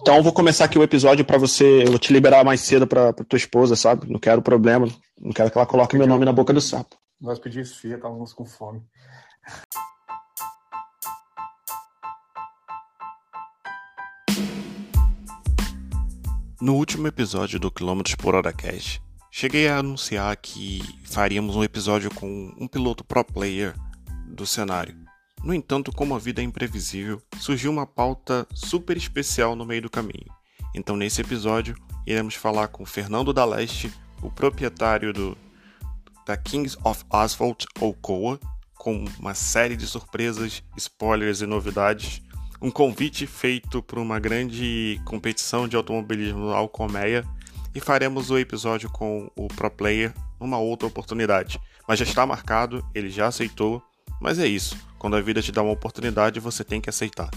Então eu vou começar aqui o episódio para você, eu vou te liberar mais cedo para tua esposa, sabe? Não quero problema, não quero que ela coloque meu nome na boca do sapo. Nós pedimos esfia, estávamos com fome. No último episódio do Quilômetros por Hora Cast, cheguei a anunciar que faríamos um episódio com um piloto pro player do cenário. No entanto, como a vida é imprevisível, surgiu uma pauta super especial no meio do caminho. Então, nesse episódio, iremos falar com Fernando da Leste, o proprietário do, da Kings of Asphalt, ou COA, com uma série de surpresas, spoilers e novidades um convite feito por uma grande competição de automobilismo Alcomeia e faremos o episódio com o Pro Player numa outra oportunidade. Mas já está marcado, ele já aceitou, mas é isso. Quando a vida te dá uma oportunidade, você tem que aceitar.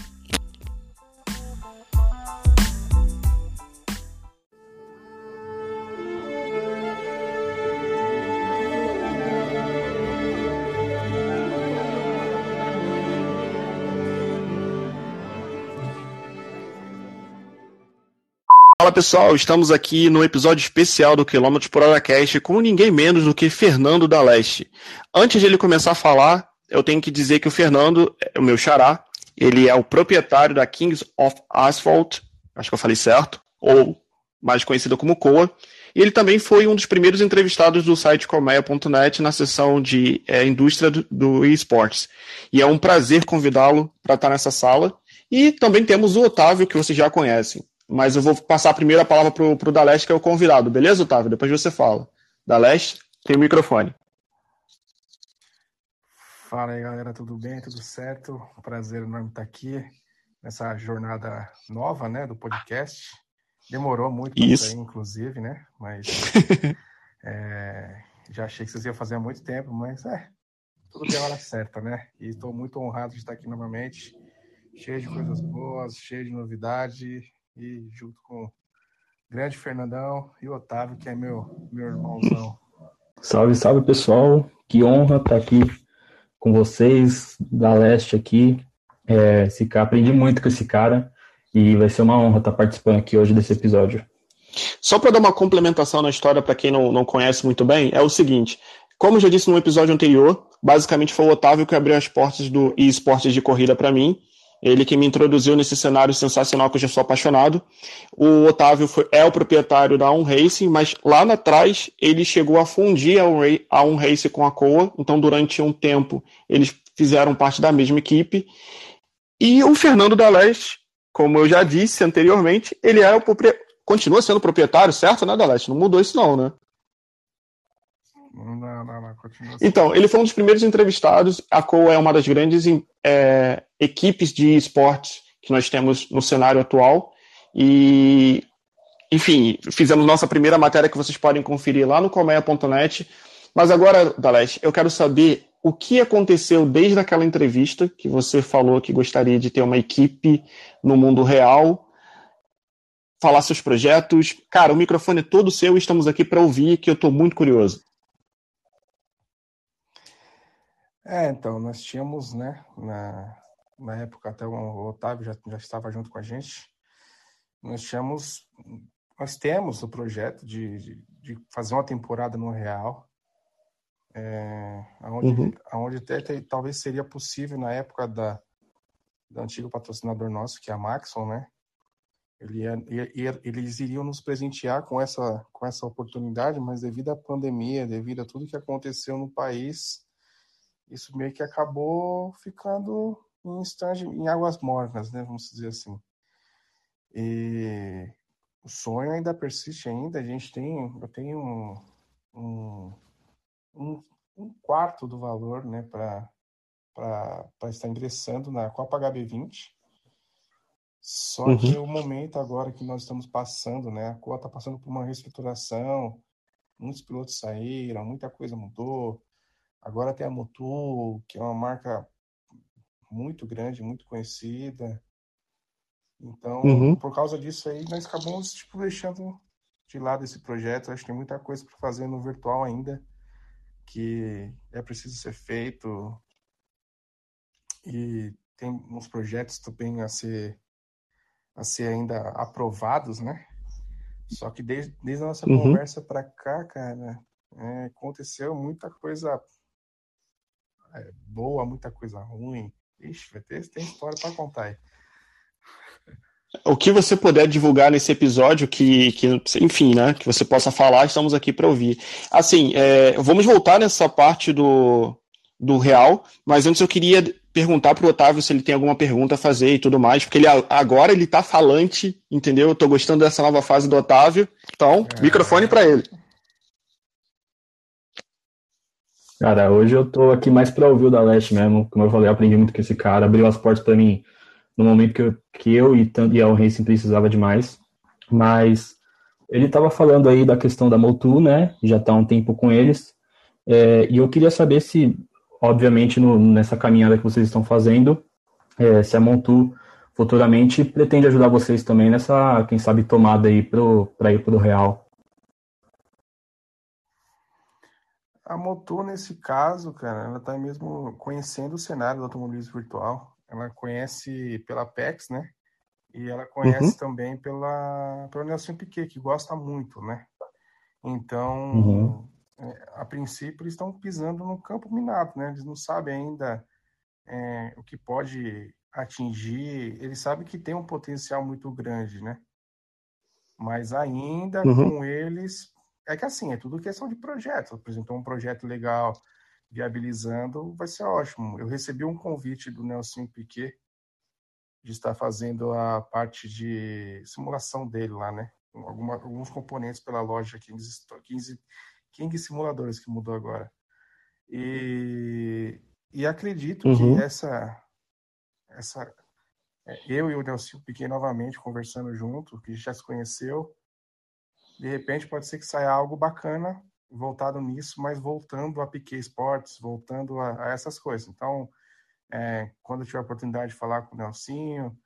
Fala pessoal, estamos aqui no episódio especial do Quilômetros por Hora Cast com ninguém menos do que Fernando da Leste. Antes de ele começar a falar, eu tenho que dizer que o Fernando o meu xará, ele é o proprietário da Kings of Asphalt, acho que eu falei certo, ou mais conhecida como COA, e ele também foi um dos primeiros entrevistados do site colmeia.net na seção de é, indústria do, do esportes. E é um prazer convidá-lo para estar nessa sala. E também temos o Otávio, que vocês já conhecem mas eu vou passar a palavra pro, pro Daleste, que é o convidado, beleza, Otávio? Depois você fala. Daleste, tem o microfone. Fala aí, galera, tudo bem? Tudo certo? Um prazer enorme estar aqui nessa jornada nova, né, do podcast. Demorou muito para sair, inclusive, né? Mas é, já achei que vocês iam fazer há muito tempo, mas é, tudo tem hora certa, né? E estou muito honrado de estar aqui novamente, cheio de coisas boas, cheio de novidade e junto com o grande Fernandão e o Otávio, que é meu, meu irmãozão. Salve, salve pessoal, que honra estar aqui com vocês, da Leste aqui. É, esse cara, aprendi muito com esse cara e vai ser uma honra estar participando aqui hoje desse episódio. Só para dar uma complementação na história para quem não, não conhece muito bem, é o seguinte: como eu já disse no episódio anterior, basicamente foi o Otávio que abriu as portas do esportes de corrida para mim. Ele que me introduziu nesse cenário sensacional que eu já sou apaixonado. O Otávio foi, é o proprietário da On Racing, mas lá atrás ele chegou a fundir a On, Racing com a Coa. Então, durante um tempo, eles fizeram parte da mesma equipe. E o Fernando da Leste, como eu já disse anteriormente, ele é o continua sendo proprietário, certo, né, da Leste? Não mudou isso não, né? Continua. Então, ele foi um dos primeiros entrevistados. A COA é uma das grandes é, equipes de esportes que nós temos no cenário atual. E, enfim, fizemos nossa primeira matéria que vocês podem conferir lá no colmeia.net. Mas agora, Daleste, eu quero saber o que aconteceu desde aquela entrevista que você falou que gostaria de ter uma equipe no mundo real, falar seus projetos. Cara, o microfone é todo seu e estamos aqui para ouvir, que eu estou muito curioso. É, então, nós tínhamos, né, na, na época até o Otávio já, já estava junto com a gente, nós tínhamos, nós temos o projeto de, de, de fazer uma temporada no Real, é, onde, uhum. onde até, talvez seria possível na época da, do antigo patrocinador nosso, que é a Maxon, né, ele ia, ia, eles iriam nos presentear com essa, com essa oportunidade, mas devido à pandemia, devido a tudo que aconteceu no país, isso meio que acabou ficando em estágio, em águas mornas, né? Vamos dizer assim. E o sonho ainda persiste ainda. A gente tem, eu tenho um, um, um, um quarto do valor, né? Para para estar ingressando na Copa HB20. Só uhum. que o momento agora que nós estamos passando, né? A Copa está passando por uma reestruturação, muitos pilotos saíram, muita coisa mudou. Agora tem a Motu, que é uma marca muito grande, muito conhecida. Então, uhum. por causa disso aí, nós acabamos tipo, deixando de lado esse projeto. Acho que tem muita coisa para fazer no virtual ainda, que é preciso ser feito. E tem uns projetos também a ser a ser ainda aprovados, né? Só que desde, desde a nossa uhum. conversa para cá, cara, é, aconteceu muita coisa é, boa, muita coisa ruim. Ixi, vai ter, tem história para contar aí. O que você puder divulgar nesse episódio, que, que enfim, né, que você possa falar, estamos aqui para ouvir. Assim, é, vamos voltar nessa parte do, do real, mas antes eu queria perguntar para o Otávio se ele tem alguma pergunta a fazer e tudo mais, porque ele agora ele tá falante, entendeu? Eu tô gostando dessa nova fase do Otávio. Então, é... microfone para ele. Cara, hoje eu tô aqui mais para ouvir o da Leste mesmo. Como eu falei, eu aprendi muito com esse cara, abriu as portas para mim no momento que eu, que eu e, e a Racing precisava demais. Mas ele estava falando aí da questão da Motu, né? Já está há um tempo com eles. É, e eu queria saber se obviamente, no, nessa caminhada que vocês estão fazendo, é, se a Montu futuramente pretende ajudar vocês também nessa, quem sabe, tomada aí para ir para o Real. A Motu, nesse caso, cara, ela está mesmo conhecendo o cenário do automobilismo virtual. Ela conhece pela PEX, né? E ela conhece uhum. também pela, pelo Nelson Piquet, que gosta muito, né? Então, uhum a princípio, eles estão pisando no campo minado, né? Eles não sabem ainda é, o que pode atingir. Eles sabem que tem um potencial muito grande, né? Mas ainda uhum. com eles, é que assim, é tudo questão de projeto. Apresentou um projeto legal, viabilizando, vai ser ótimo. Eu recebi um convite do Nelson Piquet de estar fazendo a parte de simulação dele lá, né? Alguma, alguns componentes pela loja 15, 15 King Simuladores que mudou agora. E, e acredito uhum. que essa, essa é, eu e o Nelson Piquet novamente conversando junto, que já se conheceu, de repente pode ser que saia algo bacana voltado nisso, mas voltando a Piquet Sports, voltando a, a essas coisas. Então, é, quando eu tiver a oportunidade de falar com o Nelsinho,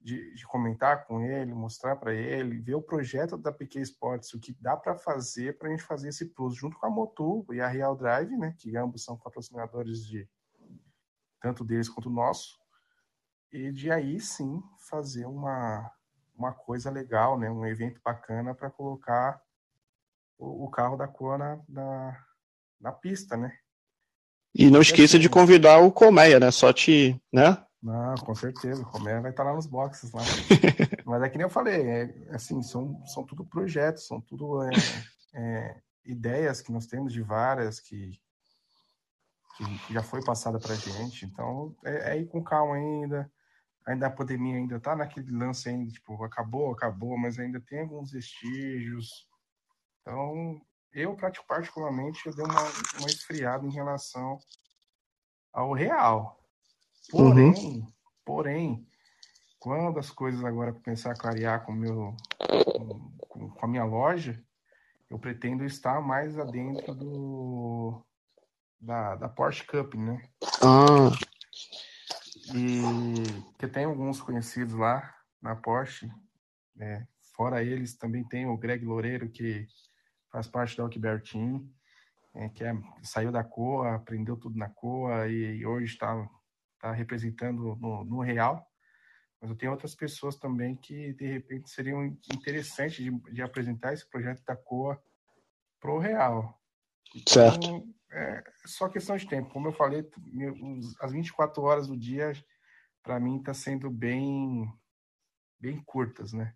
de, de comentar com ele, mostrar para ele, ver o projeto da PQ Sports, o que dá para fazer para a gente fazer esse plus junto com a Motu e a Real Drive, né, que ambos são patrocinadores de tanto deles quanto nosso, e de aí sim fazer uma, uma coisa legal, né, um evento bacana para colocar o, o, carro da cor na, na, na pista, né. E não esqueça assim, de convidar o Colmeia, né? Só te, né? Não, com certeza. O Romero vai estar lá nos boxes lá. Mas é que nem eu falei, é, assim, são, são tudo projetos, são tudo é, é, ideias que nós temos de várias que, que já foi passada para gente. Então, é, é, ir com calma ainda. Ainda a pandemia ainda está naquele lance ainda, tipo, acabou, acabou, mas ainda tem alguns vestígios. Então, eu, particularmente, eu dei uma, uma esfriada em relação ao real Porém, uhum. porém, quando as coisas agora começar a clarear com, meu, com, com, a minha loja, eu pretendo estar mais adentro do da, da Porsche Cup, né? Ah. E que tem alguns conhecidos lá na Porsche, né? Fora eles, também tem o Greg Loureiro, que faz parte da Alkber Team, é, que é, saiu da COA, aprendeu tudo na COA e hoje está tá representando no, no real, mas eu tenho outras pessoas também que de repente seriam interessantes de, de apresentar esse projeto da COA pro real. Então, certo. É só questão de tempo. Como eu falei, as 24 horas do dia para mim está sendo bem bem curtas, né?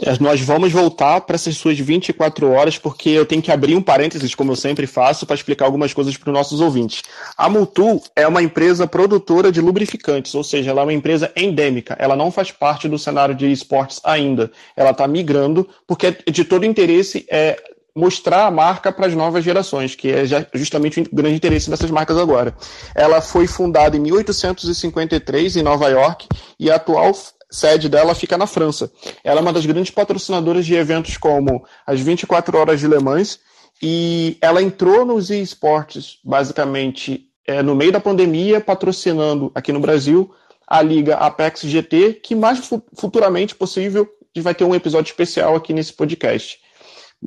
É, nós vamos voltar para essas suas 24 horas, porque eu tenho que abrir um parênteses, como eu sempre faço, para explicar algumas coisas para os nossos ouvintes. A Multu é uma empresa produtora de lubrificantes, ou seja, ela é uma empresa endêmica. Ela não faz parte do cenário de esportes ainda. Ela está migrando, porque de todo interesse é mostrar a marca para as novas gerações, que é justamente o grande interesse dessas marcas agora. Ela foi fundada em 1853 em Nova York e a atual sede dela fica na França. Ela é uma das grandes patrocinadoras de eventos como as 24 Horas de Le Mans e ela entrou nos esportes, basicamente, é, no meio da pandemia, patrocinando aqui no Brasil a liga Apex GT, que mais futuramente possível vai ter um episódio especial aqui nesse podcast.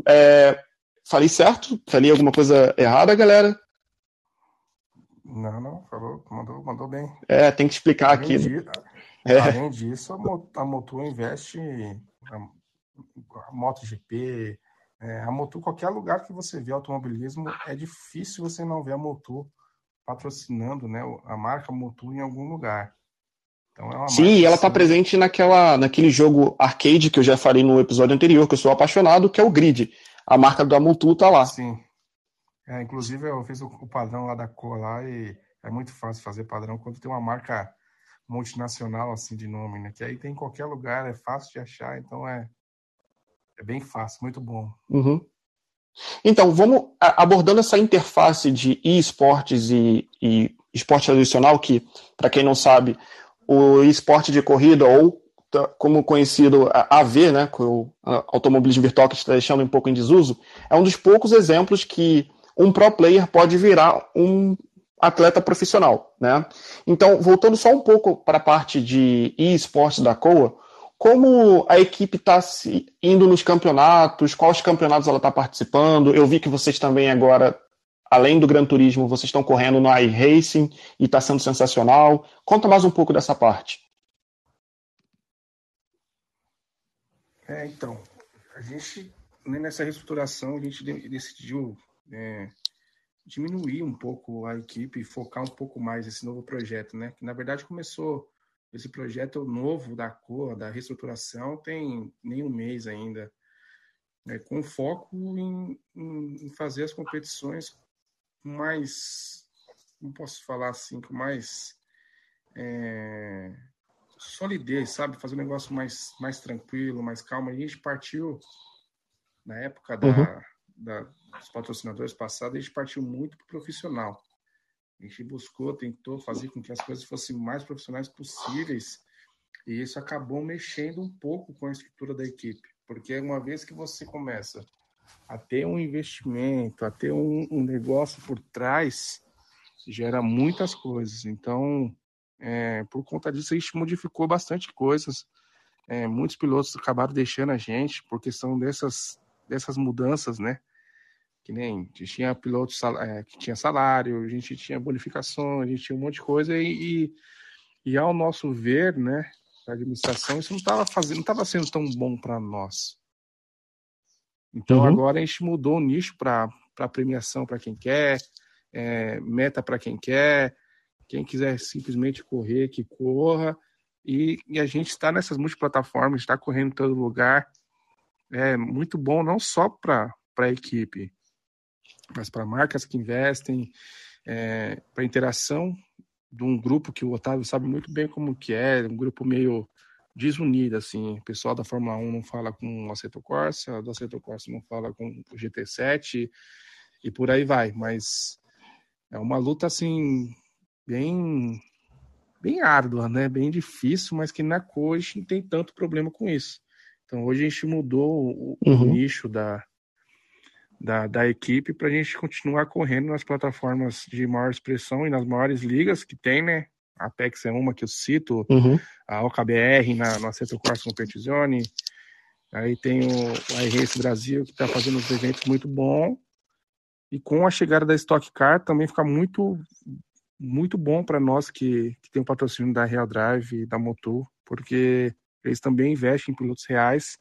É, falei certo? Falei alguma coisa errada, galera? Não, não, falou, mandou, mandou bem. É, tem que explicar aqui. É. Além disso, a Motul investe a MotoGP, é, a Motul, qualquer lugar que você vê automobilismo, é difícil você não ver a Motul patrocinando né, a marca Motul em algum lugar. Então é Sim, ela está assim... presente naquela, naquele jogo arcade que eu já falei no episódio anterior, que eu sou apaixonado, que é o Grid. A marca da Motul tá lá. Sim. É, inclusive, eu fiz o, o padrão lá da cor lá e é muito fácil fazer padrão quando tem uma marca multinacional assim de nome, né? Que aí tem em qualquer lugar, é fácil de achar, então é, é bem fácil, muito bom. Uhum. Então, vamos abordando essa interface de esportes e, e esporte tradicional, que, para quem não sabe, o esporte de corrida, ou como conhecido AV, né, o automobilismo virtual que está deixando um pouco em desuso, é um dos poucos exemplos que um pro player pode virar um atleta profissional, né? Então, voltando só um pouco para a parte de esportes da COA, como a equipe está indo nos campeonatos, quais campeonatos ela está participando? Eu vi que vocês também agora, além do Gran Turismo, vocês estão correndo no iRacing e está sendo sensacional. Conta mais um pouco dessa parte. É, então, a gente, né, nessa reestruturação, a gente decidiu é, diminuir um pouco a equipe e focar um pouco mais esse novo projeto, né? Que na verdade começou esse projeto novo da cor, da reestruturação, tem nem um mês ainda, né? com foco em, em, fazer as competições mais, não posso falar assim, com mais é, solidez, sabe? Fazer um negócio mais, mais tranquilo, mais calmo. A gente partiu na época da, uhum da, dos patrocinadores passados, a gente partiu muito para o profissional. A gente buscou, tentou fazer com que as coisas fossem mais profissionais possíveis, e isso acabou mexendo um pouco com a estrutura da equipe, porque uma vez que você começa a ter um investimento, a ter um, um negócio por trás, gera muitas coisas. Então, é, por conta disso, a gente modificou bastante coisas. É, muitos pilotos acabaram deixando a gente por questão dessas, dessas mudanças, né? que nem tinha piloto é, que tinha salário, a gente tinha bonificação, a gente tinha um monte de coisa e, e, e ao nosso ver, né, a administração, isso não estava fazendo, não estava sendo tão bom para nós. Então uhum. agora a gente mudou o nicho para premiação para quem quer, é, meta para quem quer, quem quiser simplesmente correr, que corra. E, e a gente está nessas multiplataformas, está correndo em todo lugar. É muito bom, não só para a equipe, mas para marcas que investem, é, para interação de um grupo que o Otávio sabe muito bem como que é, um grupo meio desunido, assim, o pessoal da Fórmula 1 não fala com o Aceto Corsa, do Aceto Corsa não fala com o GT7 e por aí vai, mas é uma luta, assim, bem bem árdua, né, bem difícil, mas que na Coach não tem tanto problema com isso. Então hoje a gente mudou o, uhum. o nicho da, da, da equipe para a gente continuar correndo nas plataformas de maior expressão e nas maiores ligas que tem, né? A Apex é uma que eu cito, uhum. a OKBR na, na Centro Cross Competizione, aí tem o, o iRace Brasil que está fazendo uns eventos muito bom. E com a chegada da Stock Car também fica muito muito bom para nós que, que tem o patrocínio da Real Drive e da Motor, porque eles também investem em pilotos reais.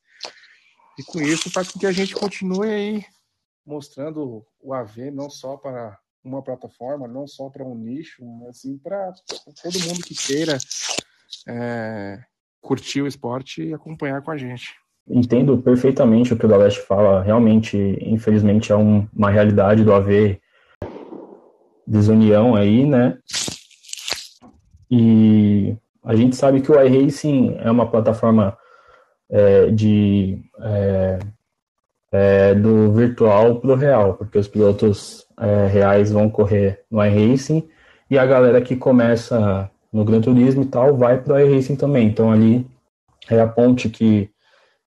E com isso faz com que a gente continue aí mostrando o AV não só para uma plataforma, não só para um nicho, mas sim para todo mundo que queira é, curtir o esporte e acompanhar com a gente. Entendo perfeitamente o que o Daleste fala. Realmente, infelizmente, é um, uma realidade do AV desunião aí, né? E a gente sabe que o iRacing é uma plataforma é, de é, é, do virtual para o real, porque os pilotos é, reais vão correr no iRacing e a galera que começa no Gran Turismo e tal vai para o iRacing também. Então ali é a ponte que,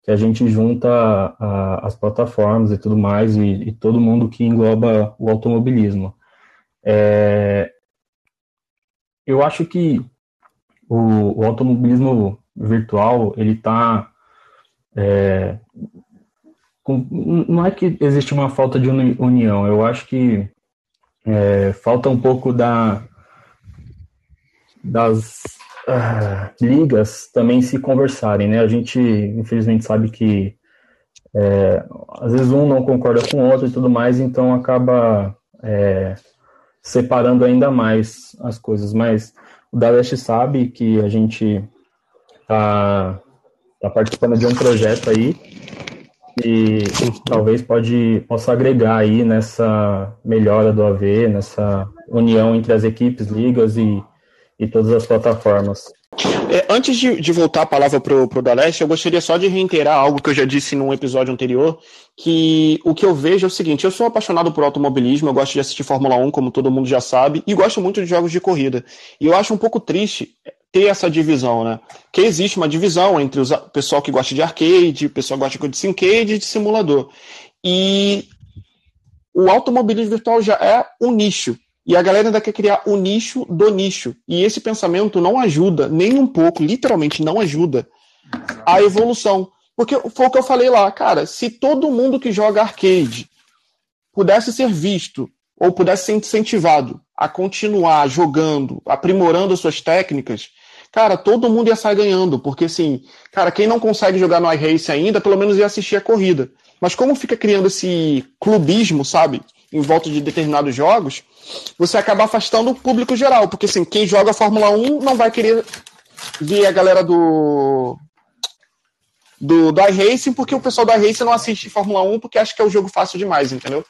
que a gente junta a, as plataformas e tudo mais e, e, todo mundo que engloba o automobilismo. É, eu acho que o, o automobilismo virtual ele está é, com, não é que existe uma falta de união, eu acho que é, falta um pouco da, das, uh, ligas também se conversarem, né? A gente, infelizmente, sabe que é, às vezes um não concorda com o outro e tudo mais, então acaba é, separando ainda mais as coisas. Mas o Daleste sabe que a gente tá, tá participando de um projeto aí e talvez pode, possa agregar aí nessa melhora do AV, nessa união entre as equipes, ligas e, e todas as plataformas. É, antes de, de, voltar a palavra para o Daleste, eu gostaria só de reiterar algo que eu já disse num episódio anterior, que o que eu vejo é o seguinte, eu sou apaixonado por automobilismo, eu gosto de assistir Fórmula 1, como todo mundo já sabe, e gosto muito de jogos de corrida. E eu acho um pouco triste ter essa divisão, né? Que existe uma divisão entre o pessoal que gosta de arcade, o pessoal que gosta de syncade e de simulador. E o automobilismo virtual já é um nicho. E a galera ainda quer criar o nicho do nicho. E esse pensamento não ajuda, nem um pouco, literalmente não ajuda a evolução. Porque foi o que eu falei lá, cara, se todo mundo que joga arcade pudesse ser visto ou pudesse ser incentivado a continuar jogando, aprimorando suas técnicas, cara, todo mundo ia sair ganhando, porque assim, cara, quem não consegue jogar no iRace ainda, pelo menos ia assistir a corrida. Mas como fica criando esse clubismo, sabe, em volta de determinados jogos, você acaba afastando o público geral, porque assim, quem joga Fórmula 1 não vai querer ver a galera do do, do iRacing, porque o pessoal do iRacing não assiste Fórmula 1 porque acha que é o um jogo fácil demais, entendeu?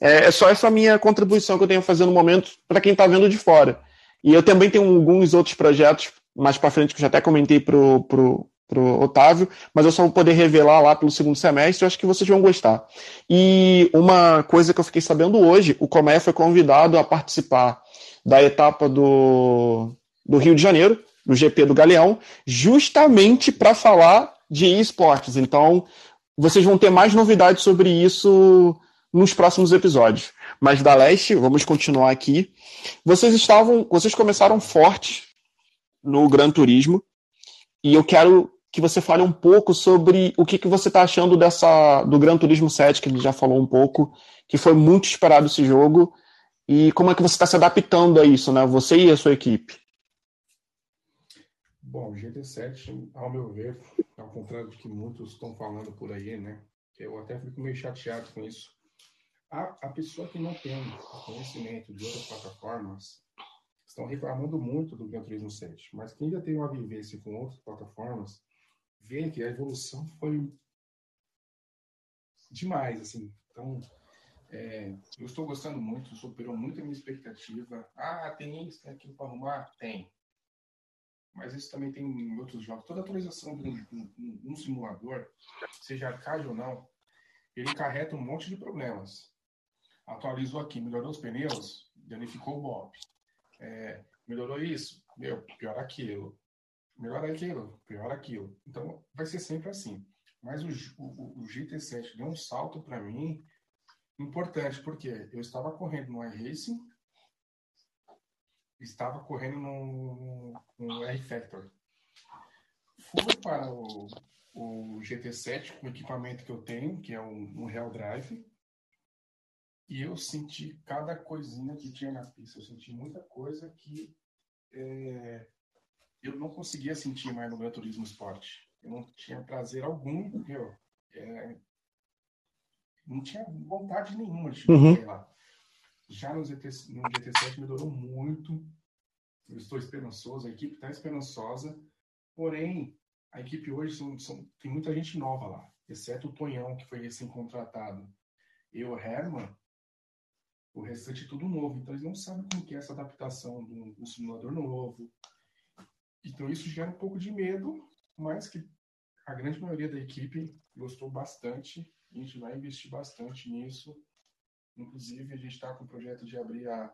É, é, só essa minha contribuição que eu tenho a fazer no momento para quem está vendo de fora. E eu também tenho alguns outros projetos mais para frente que eu já até comentei pro, pro, pro Otávio, mas eu só vou poder revelar lá pelo segundo semestre, eu acho que vocês vão gostar. E uma coisa que eu fiquei sabendo hoje, o Comé foi convidado a participar da etapa do, do Rio de Janeiro, do GP do Galeão, justamente para falar de esportes. Então, vocês vão ter mais novidades sobre isso nos próximos episódios. Mas da Leste, vamos continuar aqui. Vocês estavam, vocês começaram forte no Gran Turismo e eu quero que você fale um pouco sobre o que, que você está achando dessa do Gran Turismo 7, que ele já falou um pouco, que foi muito esperado esse jogo, e como é que você está se adaptando a isso, né? Você e a sua equipe. Bom, o GT7, ao meu ver, ao contrário do que muitos estão falando por aí, né? Eu até fico meio chateado com isso. A, a pessoa que não tem conhecimento de outras plataformas estão reclamando muito do Turismo 7, mas quem já tem uma vivência com outras plataformas vê que a evolução foi demais, assim. Então, é, eu estou gostando muito, superou muito a minha expectativa. Ah, tem isso, tem aquilo para arrumar? Tem. Mas isso também tem em outros jogos. Toda atualização de um, um, um simulador, seja arcade ou não, ele carrega um monte de problemas. Atualizou aqui, melhorou os pneus, danificou o BOP. É, melhorou isso, meu, pior aquilo melhor aquilo, pior aquilo. Então, vai ser sempre assim. Mas o, o, o GT7 deu um salto para mim importante, porque eu estava correndo no iRacing, estava correndo no, no R-Factor. Fui para o, o GT7 com o equipamento que eu tenho, que é um, um Real Drive, e eu senti cada coisinha que tinha na pista. Eu senti muita coisa que é, eu não conseguia sentir mais no Gran Turismo Sport. Eu não tinha prazer algum, meu. É, não tinha vontade nenhuma de uhum. lá. Já no, GT, no GT7 melhorou muito. Eu estou esperançoso, a equipe está esperançosa. Porém, a equipe hoje são, são, tem muita gente nova lá, exceto o Tonhão, que foi recém-contratado. E o Herman, o restante é tudo novo. Então, eles não sabem como que é essa adaptação do, do simulador novo, então isso gera um pouco de medo, mas que a grande maioria da equipe gostou bastante. A gente vai investir bastante nisso. Inclusive, a gente está com o projeto de abrir a,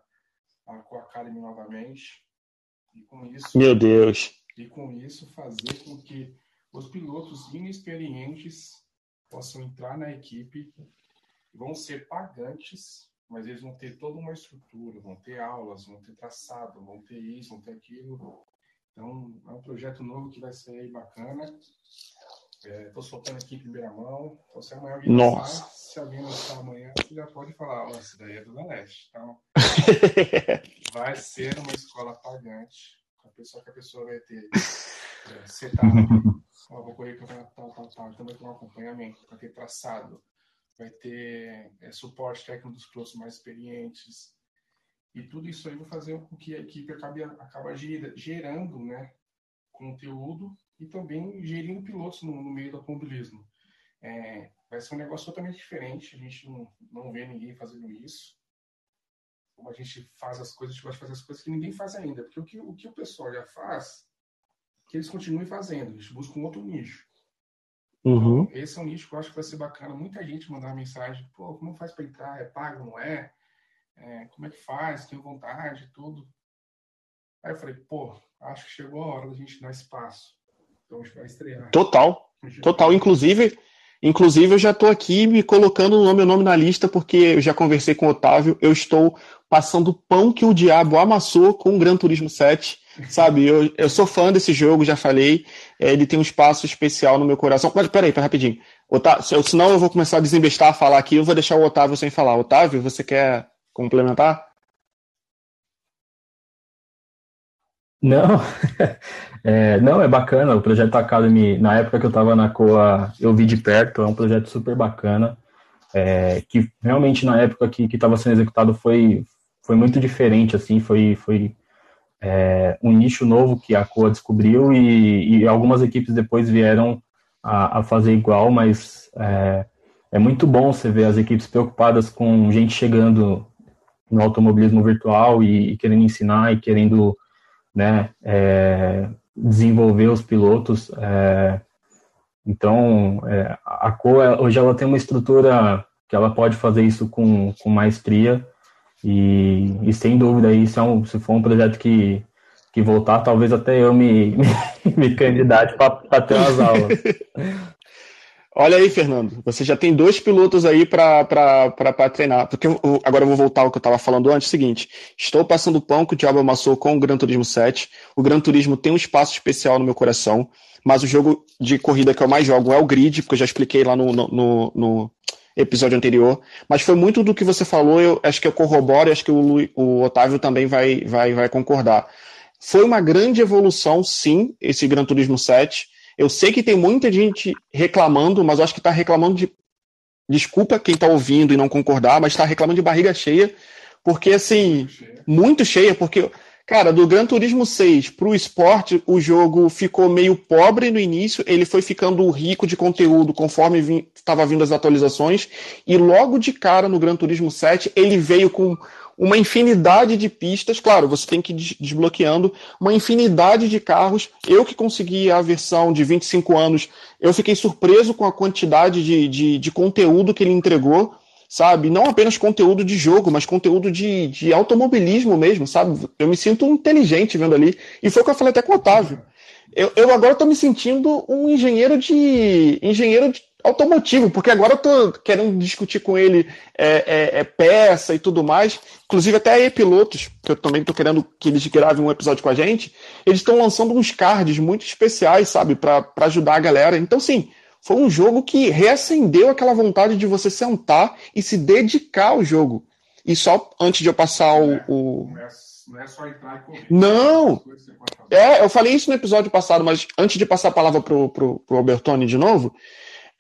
a Coacademy novamente. E com isso. Meu Deus! E com isso, fazer com que os pilotos inexperientes possam entrar na equipe, vão ser pagantes, mas eles vão ter toda uma estrutura, vão ter aulas, vão ter traçado, vão ter isso, vão ter aquilo, então, é um projeto novo que vai ser bacana. Estou é, soltando aqui em primeira mão. Então, se amanhã alguém Nossa. Lançar, se alguém lançar amanhã, você já pode falar, ó, daí é do Leste. Então, vai ser uma escola pagante, com pessoa que a pessoa vai ter é, setado, ó, vou correr campeonato tal, tal, tal, então vai ter um acompanhamento, vai ter traçado, vai ter é, suporte técnico dos pilotos mais experientes, e tudo isso aí vai fazer com que a equipe acabe acaba gerando né, conteúdo e também gerindo pilotos no, no meio do automobilismo. É, vai ser um negócio totalmente diferente, a gente não, não vê ninguém fazendo isso. Como a gente faz as coisas, a gente gosta de fazer as coisas que ninguém faz ainda. Porque o que o, que o pessoal já faz, que eles continuem fazendo, eles buscam outro nicho. Uhum. Então, esse é um nicho que eu acho que vai ser bacana. Muita gente mandar mensagem, pô, como faz para entrar? É pago, não é? é? Como é que faz? Tenho vontade, tudo. Aí eu falei, pô, acho que chegou a hora da gente dar espaço. Então a gente vai estrear. Total. Total. Inclusive, inclusive eu já estou aqui me colocando o meu nome na lista, porque eu já conversei com o Otávio, eu estou passando pão que o diabo amassou com o Gran Turismo 7. Sabe, eu, eu sou fã desse jogo, já falei. É, ele tem um espaço especial no meu coração. Mas peraí, peraí rapidinho. Otávio, senão eu vou começar a desembestar a falar aqui, eu vou deixar o Otávio sem falar. Otávio, você quer complementar? Não, é, não, é bacana. O projeto Academy, na época que eu estava na COA, eu vi de perto, é um projeto super bacana. É, que realmente na época que estava sendo executado foi, foi muito diferente, assim, foi, foi é, um nicho novo que a COA descobriu e, e algumas equipes depois vieram a, a fazer igual, mas é, é muito bom você ver as equipes preocupadas com gente chegando no automobilismo virtual e, e querendo ensinar e querendo né, é, desenvolver os pilotos. É, então, é, a COA hoje ela tem uma estrutura que ela pode fazer isso com, com maestria e, e sem dúvida isso é um, se for um projeto que, que voltar, talvez até eu me, me, me candidate para ter umas aulas. Olha aí, Fernando, você já tem dois pilotos aí para treinar. Porque eu, agora eu vou voltar ao que eu estava falando antes. O seguinte: estou passando pão que o Diabo amassou com o Gran Turismo 7. O Gran Turismo tem um espaço especial no meu coração, mas o jogo de corrida que eu mais jogo é o Grid, porque eu já expliquei lá no, no, no episódio anterior. Mas foi muito do que você falou, eu acho que eu corroboro e acho que o, o Otávio também vai, vai, vai concordar. Foi uma grande evolução, sim, esse Gran Turismo 7 eu sei que tem muita gente reclamando, mas eu acho que está reclamando de. Desculpa quem está ouvindo e não concordar, mas está reclamando de barriga cheia, porque assim, muito cheia, porque, cara, do Gran Turismo 6 para o esporte, o jogo ficou meio pobre no início, ele foi ficando rico de conteúdo conforme estava vindo as atualizações, e logo de cara no Gran Turismo 7 ele veio com uma infinidade de pistas. Claro, você tem que ir desbloqueando uma infinidade de carros. Eu que consegui a versão de 25 anos, eu fiquei surpreso com a quantidade de, de, de conteúdo que ele entregou, sabe? Não apenas conteúdo de jogo, mas conteúdo de, de automobilismo mesmo, sabe? Eu me sinto inteligente vendo ali. E foi o que eu falei até com o Otávio. Eu, eu agora estou me sentindo um engenheiro de engenheiro de automotivo, porque agora eu tô querendo discutir com ele é, é, é peça e tudo mais. Inclusive até aí pilotos, que eu também tô querendo que eles gravem um episódio com a gente, eles estão lançando uns cards muito especiais, sabe, para ajudar a galera. Então, sim, foi um jogo que reacendeu aquela vontade de você sentar e se dedicar ao jogo. E só antes de eu passar o. o... Não é só entrar e correr. Não! É, eu falei isso no episódio passado, mas antes de passar a palavra pro, pro, pro Albertoni de novo,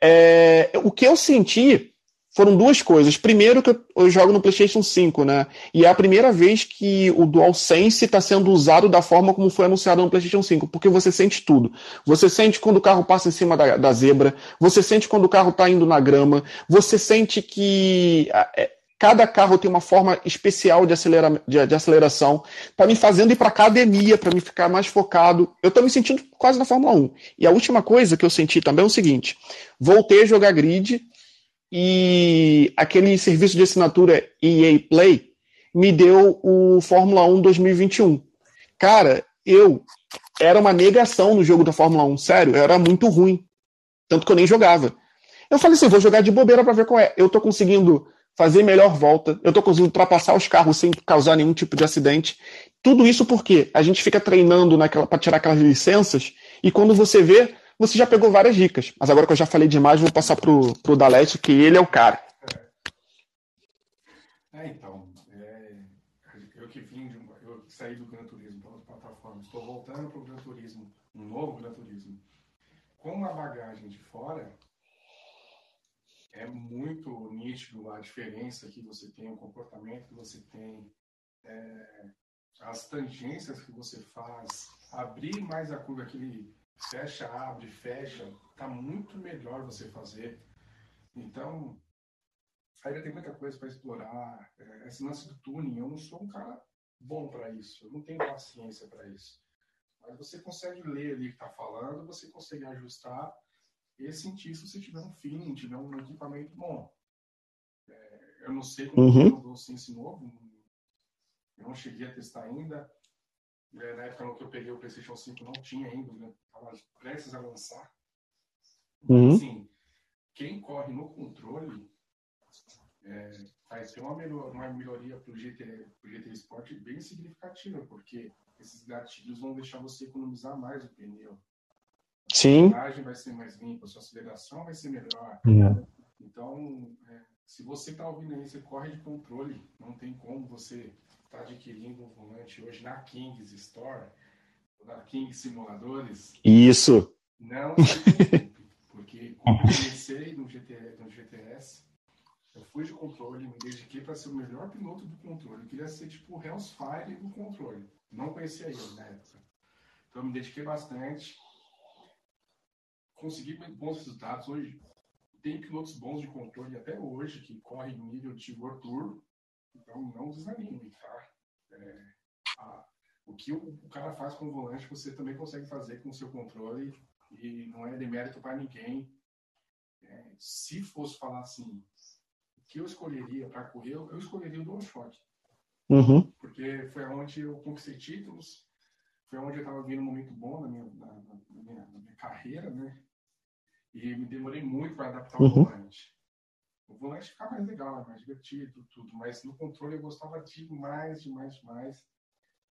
é, o que eu senti foram duas coisas. Primeiro, que eu, eu, jogo no PlayStation 5, né? E é a primeira vez que o DualSense está sendo usado da forma como foi anunciado no PlayStation 5, porque você sente tudo. Você sente quando o carro passa em cima da, da zebra, você sente quando o carro está indo na grama, você sente que é, Cada carro tem uma forma especial de, acelera, de, de aceleração, para me fazendo ir para academia, para me ficar mais focado. Eu estou me sentindo quase na Fórmula 1. E a última coisa que eu senti também é o seguinte: voltei a jogar grid e aquele serviço de assinatura EA Play me deu o Fórmula 1 2021. Cara, eu era uma negação no jogo da Fórmula 1, sério, era muito ruim. Tanto que eu nem jogava. Eu falei assim, vou jogar de bobeira para ver qual é. Eu tô conseguindo fazer melhor volta, eu estou conseguindo ultrapassar os carros sem causar nenhum tipo de acidente. Tudo isso porque a gente fica treinando para tirar aquelas licenças e quando você vê, você já pegou várias dicas. Mas agora que eu já falei demais, vou passar pro, pro Dalete, que ele é o cara. É, então, é, eu que vim, de, eu saí do Gran Turismo para outra plataforma. Estou voltando para o Gran Turismo, um novo Gran Turismo. Com uma bagagem de fora, é muito nítido a diferença que você tem, o comportamento que você tem, é, as tangências que você faz, abrir mais a curva, aquele fecha, abre, fecha, tá muito melhor você fazer. Então, ainda tem muita coisa para explorar. É, esse lance do tuning, eu não sou um cara bom para isso, eu não tenho paciência para isso. Mas você consegue ler ali o que está falando, você consegue ajustar e sentir se você tiver um feeling, tiver um equipamento bom. É, eu não sei como uhum. o Sense novo, eu não cheguei a testar ainda. É, na época que eu peguei o PlayStation 5 não tinha ainda, né? prestes a lançar. Uhum. Assim, quem corre no controle é, vai ter uma, melhor, uma melhoria para o GT, GT Sport bem significativa, porque esses gatilhos vão deixar você economizar mais o pneu. Sim. A vai ser mais limpa, a sua aceleração vai ser melhor. É. Então, é, se você está ouvindo aí, você corre de controle, não tem como você estar tá adquirindo um volante hoje na Kings Store, na Kings Simuladores. Isso. Não porque quando eu comecei no, GT, no GTS, eu fui de controle, me dediquei para ser o melhor piloto do controle. Eu queria ser tipo o Hellsfire do controle. Não conhecia ele na época. Então eu me dediquei bastante. Consegui bons resultados. Hoje tem pilotos bons de controle até hoje que correm nível de World Tour. Então não desanime, tá? É, a, o que o, o, cara faz com o volante, você também consegue fazer com o seu controle e não é demérito para ninguém. É, se fosse falar assim, o que eu escolheria para correr, eu, eu escolheria o DualShock. Uhum. Porque foi onde eu conquistei títulos, foi onde eu estava vendo um momento bom na minha, na, na, minha, na minha, carreira, né? E me demorei muito para adaptar uhum. o volante. O volante fica mais legal, mais divertido, tudo, mas no controle eu gostava demais, demais, demais.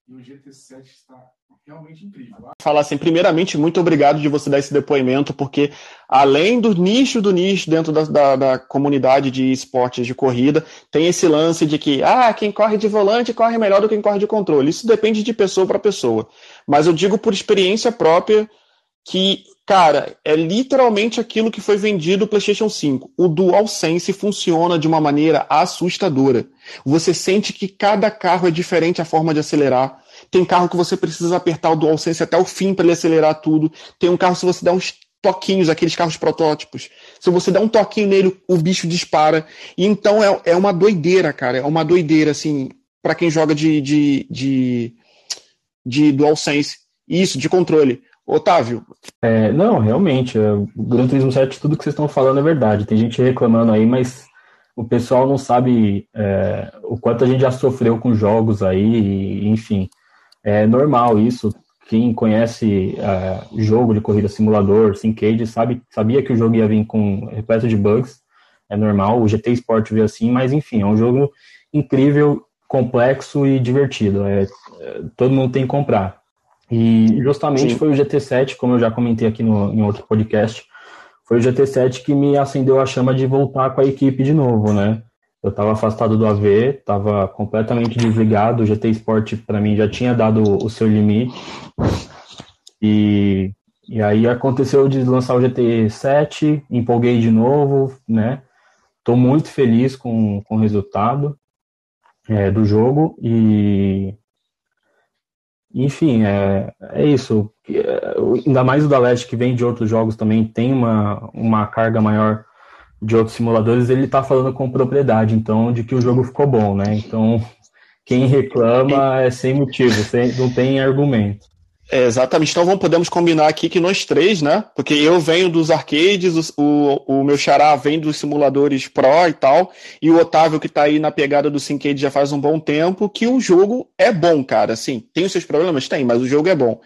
E o GT7 está realmente incrível. Falar assim, primeiramente, muito obrigado de você dar esse depoimento, porque além do nicho do nicho dentro da, da, da, comunidade de esportes de corrida, tem esse lance de que, ah, quem corre de volante corre melhor do que quem corre de controle. Isso depende de pessoa para pessoa. Mas eu digo por experiência própria que, cara, é literalmente aquilo que foi vendido o PlayStation 5. O DualSense funciona de uma maneira assustadora. Você sente que cada carro é diferente a forma de acelerar. Tem carro que você precisa apertar o DualSense até o fim para ele acelerar tudo. Tem um carro se você der uns toquinhos, aqueles carros protótipos. Se você der um toquinho nele, o bicho dispara. E então é, é uma doideira, cara. É uma doideira, assim, para quem joga de, de, de, de DualSense. Isso, de controle. Otávio. É, não, realmente, é, o Gran Turismo 7, tudo que vocês estão falando é verdade. Tem gente reclamando aí, mas o pessoal não sabe é, o quanto a gente já sofreu com jogos aí, enfim. É normal isso. Quem conhece é, jogo de corrida simulador, Syncade, sabe, sabia que o jogo ia vir com repleto de bugs. É normal, o GT Sport veio assim, mas enfim, é um jogo incrível, complexo e divertido. É, é todo mundo tem que comprar. E justamente Sim. foi o GT7, como eu já comentei aqui no, em outro podcast, foi o GT7 que me acendeu a chama de voltar com a equipe de novo, né? Eu estava afastado do AV, estava completamente desligado, o GT Sport para mim já tinha dado o seu limite. E, e aí aconteceu de lançar o GT7, empolguei de novo, né? Estou muito feliz com, com o resultado é, do jogo e enfim, é, é isso. É, ainda mais o da Leste, que vem de outros jogos também, tem uma, uma carga maior de outros simuladores, ele está falando com propriedade, então, de que o jogo ficou bom, né? Então, quem reclama é sem motivo, sem, não tem argumento. É, exatamente. Então vamos, podemos combinar aqui que nós três, né? Porque eu venho dos arcades, o, o meu xará vem dos simuladores Pro e tal, e o Otávio que tá aí na pegada do Syncade já faz um bom tempo, que o jogo é bom, cara. Assim, tem os seus problemas? Tem, mas o jogo é bom.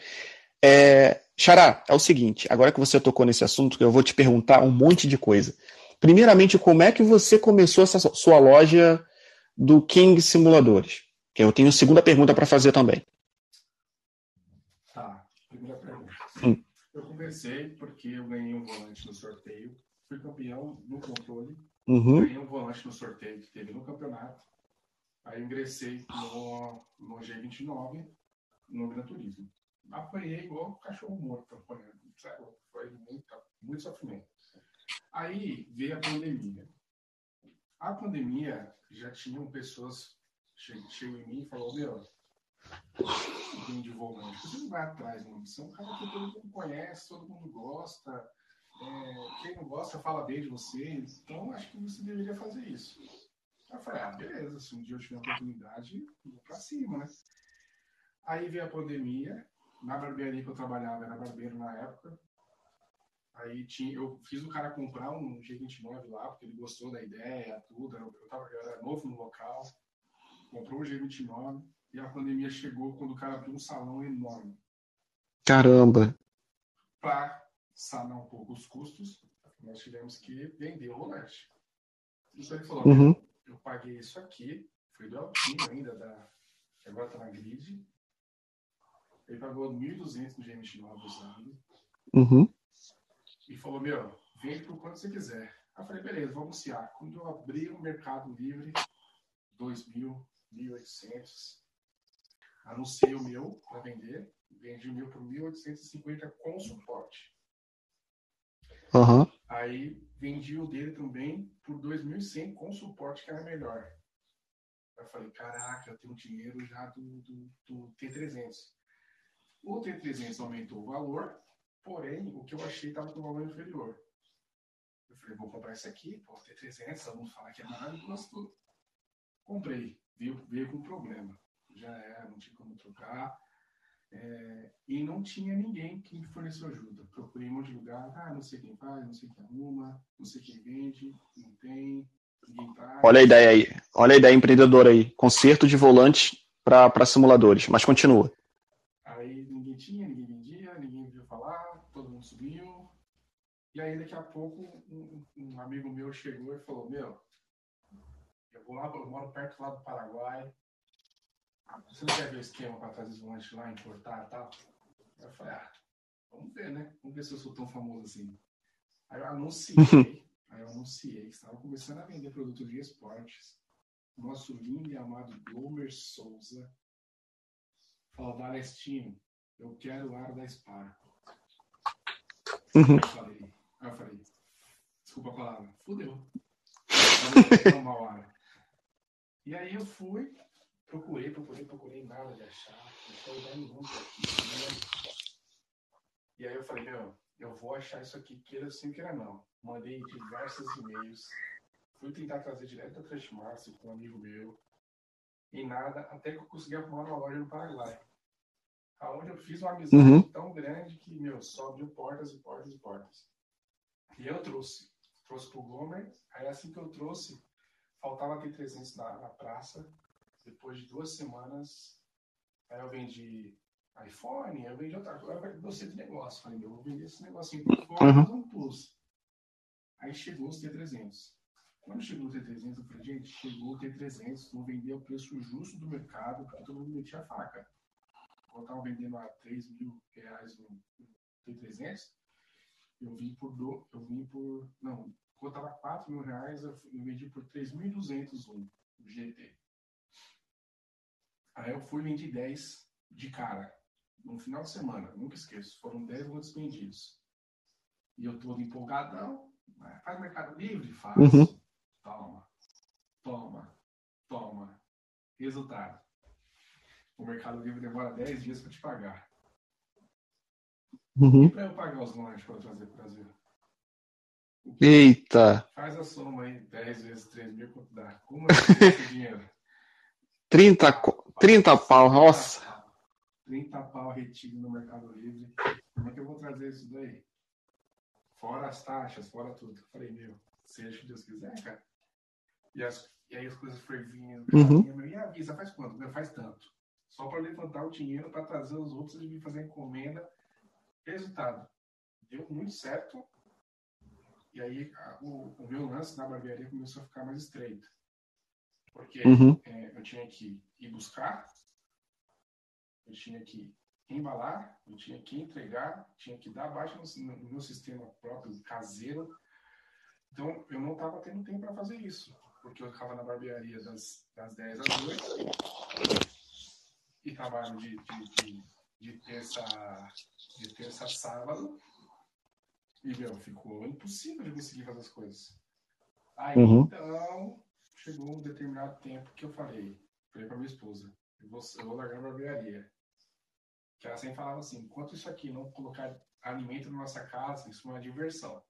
É, xará, é o seguinte, agora que você tocou nesse assunto, eu vou te perguntar um monte de coisa. Primeiramente, como é que você começou essa sua loja do King Simuladores? Que eu tenho segunda pergunta para fazer também. Hum. Eu comecei porque eu ganhei um volante no sorteio, fui campeão no controle, uhum. ganhei um volante no sorteio que teve no campeonato. Aí ingressei no, no G29, no Gran Turismo. apanhei igual cachorro morto apanhando. Foi muito, muito sofrimento. Aí veio a pandemia. A pandemia já tinham pessoas chegam em mim e falou, meu, vem de volante, você não vai atrás, mano. Você é um cara que todo mundo conhece, todo mundo gosta. É, quem não gosta fala bem de você, então acho que você deveria fazer isso. Eu falei, ah, beleza, se um dia eu tiver oportunidade, vou pra cima, né? Aí veio a pandemia, na barbearia que eu trabalhava, era barbeiro na época. Aí tinha, eu fiz o cara comprar um G29 lá, porque ele gostou da ideia, tudo. Eu, eu, tava, eu era novo no local. Comprou o G29 e a pandemia chegou quando o cara abriu um salão enorme. Caramba! Para sanar um pouco os custos, nós tivemos que vender o rolete. Então ele falou: uhum. eu paguei isso aqui, foi do Alpine ainda, da, que agora está na grid. Ele pagou 1.200 no GM29 usando. Uhum. E falou: Meu, vende por quanto você quiser. Aí eu falei: Beleza, vou anunciar. Quando eu abri o Mercado Livre, 2.000, 1.800, anunciei o meu para vender. Vendi o meu por 1.850 com suporte. Uhum. Aí vendi o dele também por 2.100 com suporte, que era melhor. Eu falei, caraca, eu tenho dinheiro já do, do, do T300. O T300 aumentou o valor, porém, o que eu achei estava com valor inferior. Eu falei, vou comprar esse aqui, pô, T300, vamos falar que é maravilhoso tudo. Comprei, veio, veio com problema. Já era, não tinha como trocar. É, e não tinha ninguém que me forneceu ajuda. Procurei um monte de lugar, ah, não sei quem faz, não sei quem arruma, não sei quem vende, não tem, traz. Olha a ideia aí, olha a ideia empreendedora aí. Conserto de volante para simuladores, mas continua. Aí ninguém tinha, ninguém vendia, ninguém viu falar, todo mundo subiu. E aí daqui a pouco um, um amigo meu chegou e falou, meu, eu vou lá, eu moro perto lá do Paraguai. Você não quer ver o esquema para trazer os volantes lá, importar e tal? Eu falei, ah, vamos ver, né? Vamos ver se eu sou tão famoso assim. Aí eu anunciei, aí eu anunciei que estava começando a vender produtos de esportes. Nosso lindo e amado Glomer Souza falou, Dalestino, eu quero o ar da Spar. Uhum. Eu falei, aí eu falei, desculpa a palavra, fudeu. Eu vou ar. E aí eu fui, procurei, procurei, procurei, nada de achar, não achei lugar nenhum aqui. E aí eu falei, meu, eu vou achar isso aqui, queira sim, queira não. Mandei diversos e-mails, fui tentar trazer direto da Trashmaster com um amigo meu, e nada, até que eu consegui arrumar uma loja no Paraguai. Aonde eu fiz uma amizade uhum. tão grande que, meu, só abriu portas e portas e portas. E eu trouxe, trouxe pro Gomer, aí assim que eu trouxe, faltava ter 300 na, na praça. Depois de duas semanas, aí eu vendi iPhone, eu vendi outra coisa. Eu gostei do negócio. Falei, eu vou vender esse negocinho por fora, uhum. um plus. Aí chegou os T300. Quando chegou o T300, eu falei, gente, chegou o T300, vou vender o preço justo do mercado, porque todo mundo metia a faca. Quando estava vendendo a 3 mil reais no, T300, eu vim por, do, eu vim por, não, quando estava 4 mil reais, eu, vendi por 3.200 um, o GT. Aí eu fui vender 10 de cara, no final de semana, nunca esqueço, foram 10 votos vendidos. E eu todo empolgadão, faz Mercado Livre? Faz. Uhum. Toma, toma, toma. Resultado. O Mercado Livre demora 10 dias para te pagar. Uhum. E para eu pagar os lanches para trazer para o Brasil? Eita! Faz a soma aí, 10 vezes 3 mil, quanto dá? Como é que esse dinheiro? 30, 30 pau, nossa! 30 pau retido no Mercado Livre. Como é que eu vou trazer isso daí? Fora as taxas, fora tudo. Eu falei, meu, seja o que Deus quiser, cara. E, as, e aí as coisas foram vindo. Uhum. E avisa, faz quanto? Meu, faz tanto. Só para levantar o dinheiro para trazer os outros e vir fazer encomenda. Resultado. Deu muito certo e aí a, o, o, meu lance na barbearia começou a ficar mais estreito. Porque uhum. é, eu tinha que ir buscar, eu tinha que embalar, eu tinha que entregar, tinha que dar baixa no, no meu sistema próprio, caseiro. Então eu não estava tendo tempo para fazer isso. Porque eu ficava na barbearia das, das 10 às 8 e trabalho de, de, de de terça, de terça a sábado. E, meu, ficou impossível de conseguir fazer as coisas. Aí, uhum. então, chegou um determinado tempo que eu falei, falei pra minha esposa, eu vou, eu vou largar a barbearia. Que ela sempre falava assim, enquanto isso aqui não colocar alimento na nossa casa, isso é uma diversão.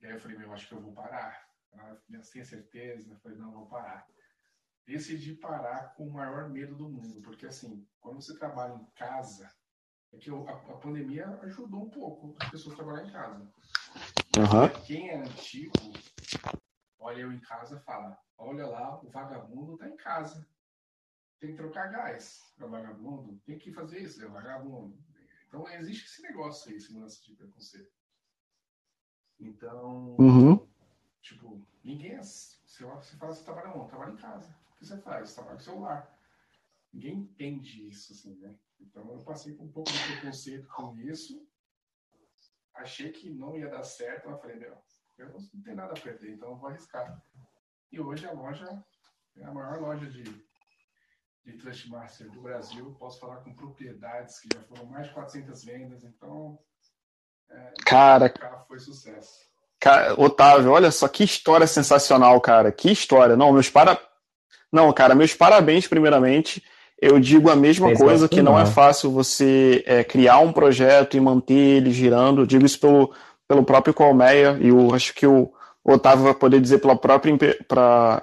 E aí eu falei, meu, acho que eu vou parar. Ela tinha certeza, eu falei, não, eu vou parar. Decidi parar com o maior medo do mundo, porque assim, quando você trabalha em casa, é que a, a pandemia ajudou um pouco as pessoas a trabalhar em casa. Uhum. Quem é antigo, olha eu em casa fala, olha lá, o vagabundo tá em casa. Tem que trocar gás, é vagabundo. Tem que fazer isso, é vagabundo. Então existe esse negócio aí, esse lance de preconceito. Então, uhum. tipo, ninguém é. Você, você fala, você trabalha onde? Trabalha em casa. O que você faz? Você trabalha com celular. Ninguém entende isso, assim, né? Então eu passei por um pouco de preconceito com isso. Achei que não ia dar certo, mas falei, meu, eu não tenho nada a perder, então eu vou arriscar. E hoje a loja é a maior loja de, de Trustmaster do Brasil. Posso falar com propriedades que já foram mais de 400 vendas, então. É, cara, foi sucesso. Cara, Otávio, olha só que história sensacional, cara. Que história. Não, meus para... Não, cara, meus parabéns primeiramente. Eu digo a mesma coisa, que não é fácil você é, criar um projeto e manter ele girando. Eu digo isso pelo, pelo próprio Colmeia, e eu acho que o Otávio vai poder dizer pela própria pra,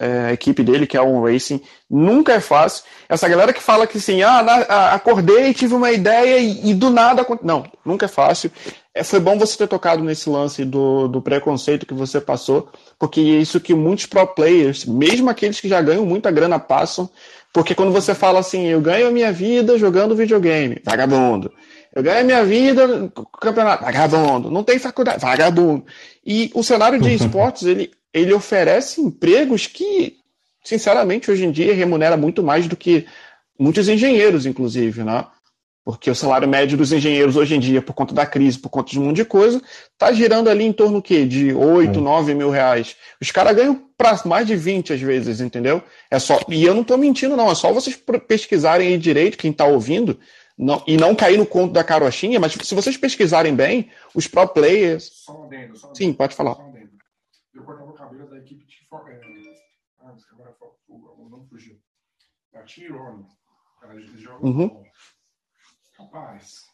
é, equipe dele, que é o Racing. Nunca é fácil. Essa galera que fala que assim, ah, na, acordei, tive uma ideia e, e, do nada. Não, nunca é fácil. É, foi bom você ter tocado nesse lance do, do preconceito que você passou, porque é isso que muitos pro players, mesmo aqueles que já ganham muita grana, passam porque quando você fala assim, eu ganho a minha vida jogando videogame, vagabundo. Eu ganho minha vida no campeonato, vagabundo. Não tem faculdade, vagabundo. E o cenário de esportes, ele, ele oferece empregos que, sinceramente, hoje em dia remunera muito mais do que muitos engenheiros, inclusive, né? Porque o salário médio dos engenheiros hoje em dia, por conta da crise, por conta de um monte de coisa, está girando ali em torno quê? de 8, 9 mil reais. Os caras ganham para mais de 20 às vezes, entendeu? É só, e eu não estou mentindo, não. É só vocês pesquisarem aí direito, quem está ouvindo, não, e não cair no conto da carochinha, mas se vocês pesquisarem bem, os pro players. Só um adendo, só um Sim, pode falar. Só um adendo. Eu cortava o cabelo da equipe de. É, ah, agora não fugiu. Da Tirone. Eles jogam. Uhum. Rapaz,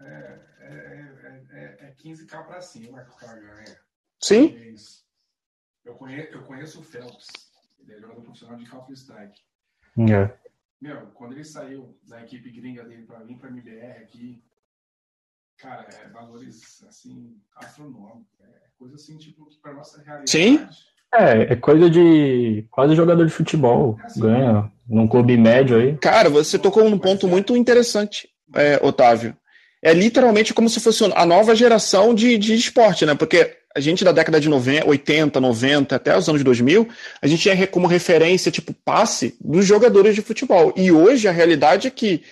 é, é, é, é 15k para cima que o cara ganha. Sim. Eu conheço, eu conheço o Phelps, ele é jogador profissional de Counter Strike. Meu, quando ele saiu da equipe gringa dele para vir para MBR aqui, cara, é valores assim astronômicos, é coisa assim tipo para nossa realidade. Sim. É, é coisa de quase jogador de futebol. É assim, ganha num clube médio aí. Cara, você tocou num ponto muito interessante, é, Otávio. É literalmente como se fosse a nova geração de, de esporte, né? Porque a gente da década de 90, 80, 90, até os anos 2000, a gente tinha como referência, tipo, passe dos jogadores de futebol. E hoje a realidade é que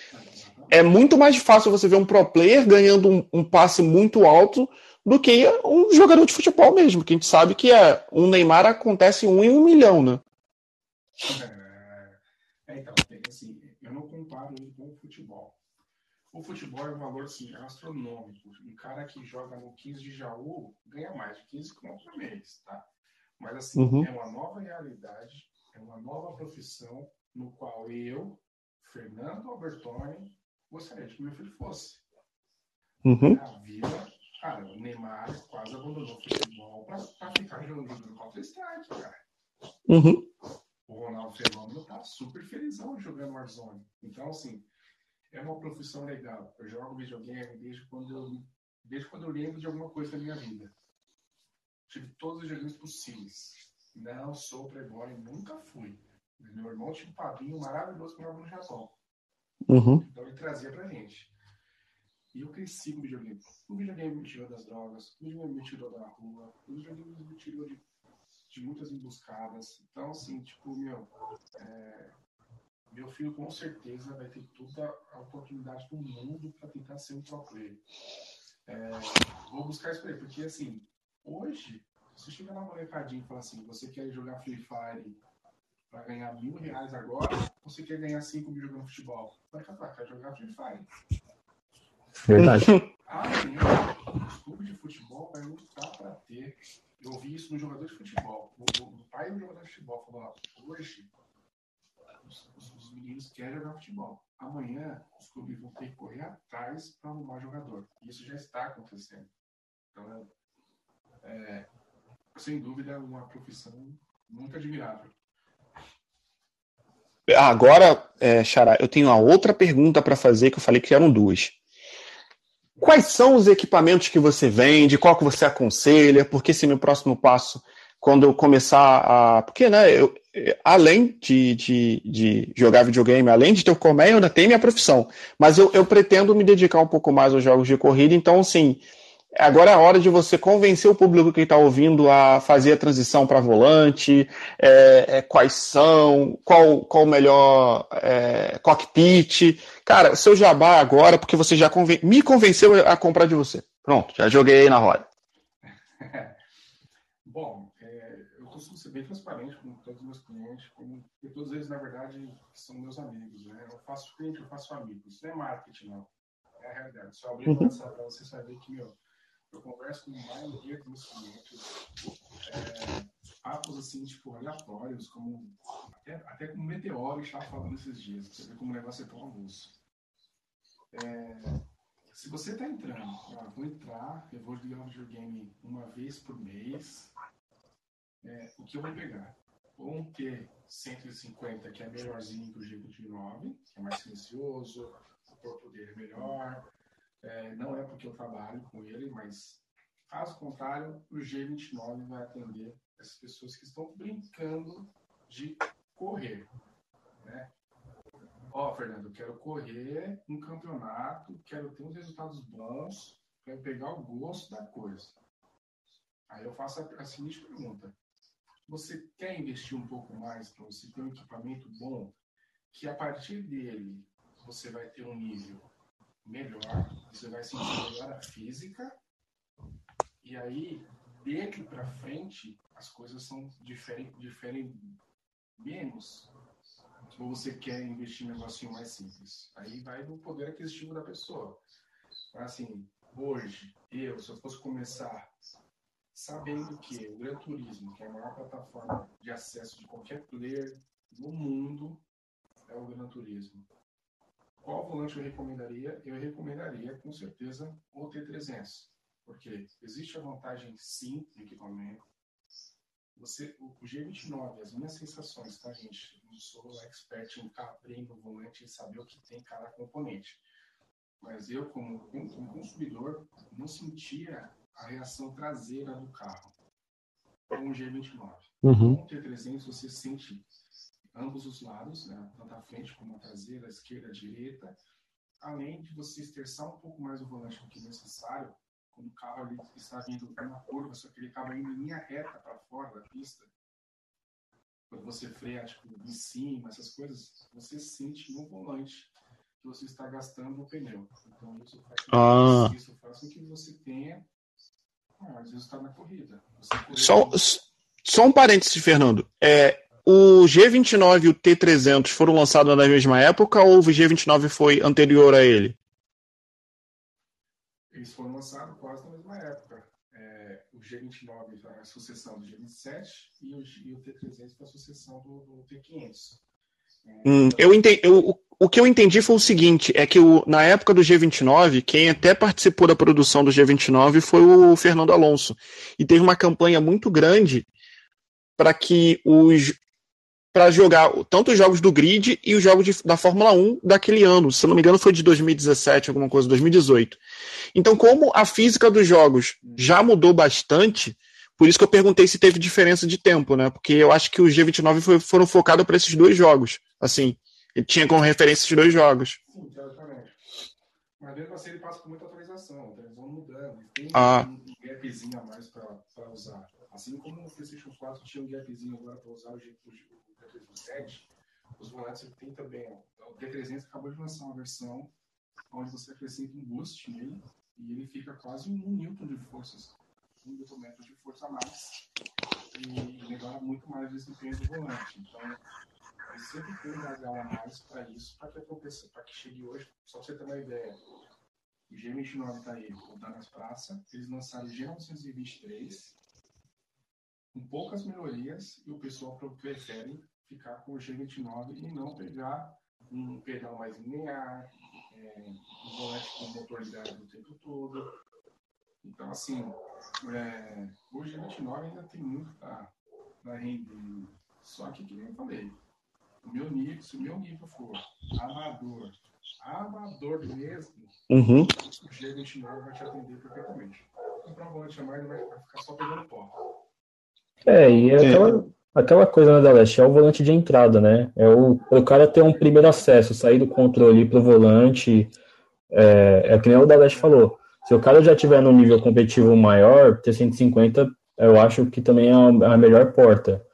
é muito mais fácil você ver um pro player ganhando um, um passe muito alto do que um jogador de futebol mesmo, que a gente sabe que é um Neymar acontece um em um milhão, né? É, é então, assim, eu não comparo ele com o futebol. O futebol é um valor assim, astronômico. Um cara que joga no 15 de Jaú ganha mais de 15 conto por mês, tá? Mas assim, uhum. é uma nova realidade, é uma nova profissão no qual eu, Fernando Albertoni, gostaria de que meu filho fosse. Uhum. A vida Cara, o Neymar quase abandonou o futebol pra, pra ficar jogando no Counter-Strike, cara. Uhum. O Ronaldo Fenômeno tá super felizão jogando Warzone. Então, assim, é uma profissão legal. Eu jogo videogame desde quando eu, desde quando eu lembro de alguma coisa da minha vida. Tive todos os joguinhos possíveis. Não sou playboy, nunca fui. Meu irmão tinha um papinho maravilhoso que morava no Japão. Uhum. Então ele trazia pra gente. E eu cresci com videogame. O videogame me tirou das drogas, o videogame me tirou da rua, o videogame me tirou de, de muitas emboscadas. Então, assim, tipo, meu, é, meu filho com certeza vai ter toda a oportunidade do mundo para tentar ser um pro player. É, vou buscar isso aí, porque assim, hoje, se chega na molecadinha e falar assim, você quer jogar Free Fire para ganhar mil reais agora, ou você quer ganhar cinco mil jogando futebol? Vai capaz, quer jogar Free Fire. Verdade. Amanhã, o clube de futebol vai lutar para ter. Eu vi isso no jogador de futebol. O, pai do jogador de futebol falou: hoje meninos querem jogar futebol. Amanhã os clubes vão ter que correr atrás para arrumar jogador. Isso já está acontecendo. Então, é, sem dúvida, uma profissão muito admirável. Agora, é, Xará, eu tenho uma outra pergunta para fazer que eu falei que eram duas. Quais são os equipamentos que você vende? Qual que você aconselha? Porque se meu próximo passo, quando eu começar a. Porque, né, eu, além de, de, de, jogar videogame, além de ter o Comé, eu ainda tenho minha profissão. Mas eu, eu pretendo me dedicar um pouco mais aos jogos de corrida, então, assim, Agora é a hora de você convencer o público que está ouvindo a fazer a transição para volante, é, é, quais são, qual, qual o melhor é, cockpit. Cara, seu jabá agora, porque você já conven me convenceu a comprar de você. Pronto, já joguei aí na roda. Bom, é, eu costumo ser bem transparente com todos os meus clientes, como, porque todos eles, na verdade, são meus amigos. Né? Eu faço cliente, eu faço amigos. Isso não é marketing, não. É a realidade. Se eu abrir uhum. para você saber que, meu, eu converso com a maioria dos meus clientes, é, papos assim, tipo, aleatórios, como até, até como meteoro estava falando esses dias, você vê como o negócio é tão avulso. É, se você está entrando, ah, vou entrar, eu vou ligar um videogame uma vez por mês, é, o que eu vou pegar? Um T150, que é melhorzinho que o G29, que é mais silencioso, o corpo dele é melhor, é, não é porque eu trabalho com ele, mas caso contrário, o G29 vai atender essas pessoas que estão brincando de correr. Né? Ó, oh, Fernando, quero correr um campeonato, quero ter uns resultados bons, quero pegar o gosto da coisa. Aí eu faço a, a seguinte pergunta: Você quer investir um pouco mais para você ter um equipamento bom, que a partir dele você vai ter um nível melhor, você vai sentir melhor a física, e aí, daqui para frente, as coisas são diferem, diferem menos. Ou você quer investir em um negocinho mais simples. Aí vai do poder aquisitivo da pessoa. Assim, hoje, eu, se eu fosse começar sabendo que o Gran Turismo, que é a maior plataforma de acesso de qualquer player no mundo, é o Gran Turismo. Qual volante eu recomendaria? Eu recomendaria, com certeza, o T300. Porque existe a vantagem, sim, do equipamento. Você, o, o G29, as minhas sensações, tá, gente? Não sou expert em abrindo o volante e saber o que tem cada componente. Mas eu, como, como consumidor, não sentia a reação traseira do carro com o G29. Uhum. Com o T300, você sente ambos os lados, né? tanto a frente como a traseira, a esquerda, a direita, além de você esterçar um pouco mais o volante do que necessário, quando o carro ali está vindo numa curva, só que ele acaba indo em linha reta para fora da pista, quando você freia tipo, em cima, essas coisas, você sente no volante que você está gastando o pneu. Então isso faz ah. isso faz com que você tenha na corrida. Só, só um parênteses, Fernando. É, o G29 e o T300 foram lançados na mesma época ou o G29 foi anterior a ele? Eles foram lançados quase na mesma época. É, o G29 foi a sucessão do G27 e o, e o T300 foi a sucessão do, do T500. É, hum, eu entendi, eu, o que eu entendi foi o seguinte: é que o, na época do G29, quem até participou da produção do G29 foi o Fernando Alonso. E teve uma campanha muito grande para que os para jogar tanto os jogos do grid e os jogos de, da Fórmula 1 daquele ano. Se não me engano, foi de 2017, alguma coisa, 2018. Então, como a física dos jogos já mudou bastante, por isso que eu perguntei se teve diferença de tempo, né? Porque eu acho que os G29 foi, foram focados para esses dois jogos. Assim, ele tinha como referência esses dois jogos. Sim, teoricamente. Mas mesmo assim ele passa por muita atualização, eles vão mudando. Tem ah. um gapzinho a mais para usar. Assim como o PlayStation 4 tinha um gapzinho agora para usar o, G, o, D307, os volantes ele tem também. O D300 acabou de lançar uma versão onde você acrescenta um boost nele e ele fica quase um newton de forças. um documento de força a mais e melhora muito mais o desempenho do volante. Então, sempre ter um gargalo a mais para isso, para que aconteça, para que chegue hoje, só para você ter uma ideia. O G29 está aí, rodando as praças, eles lançaram o G923, com poucas melhorias, e o pessoal prefere ficar com o G29 e não pegar um pedal mais linear, é, um volante com motor ligado o tempo todo. Então, assim, é, o G29 ainda tem muito para render. Só que, como eu falei, o meu nível, se o meu nível for amador, amador mesmo, uhum. o G29 vai te atender perfeitamente. Um volante a mais, vai ficar só pegando pó. É, e é aquela, aquela coisa né, da Leste, é o volante de entrada, né? É o, o cara ter um primeiro acesso, sair do controle para o volante. É, é que nem o da Leste falou. Se o cara já tiver no nível competitivo maior, ter 150, eu acho que também é a melhor porta.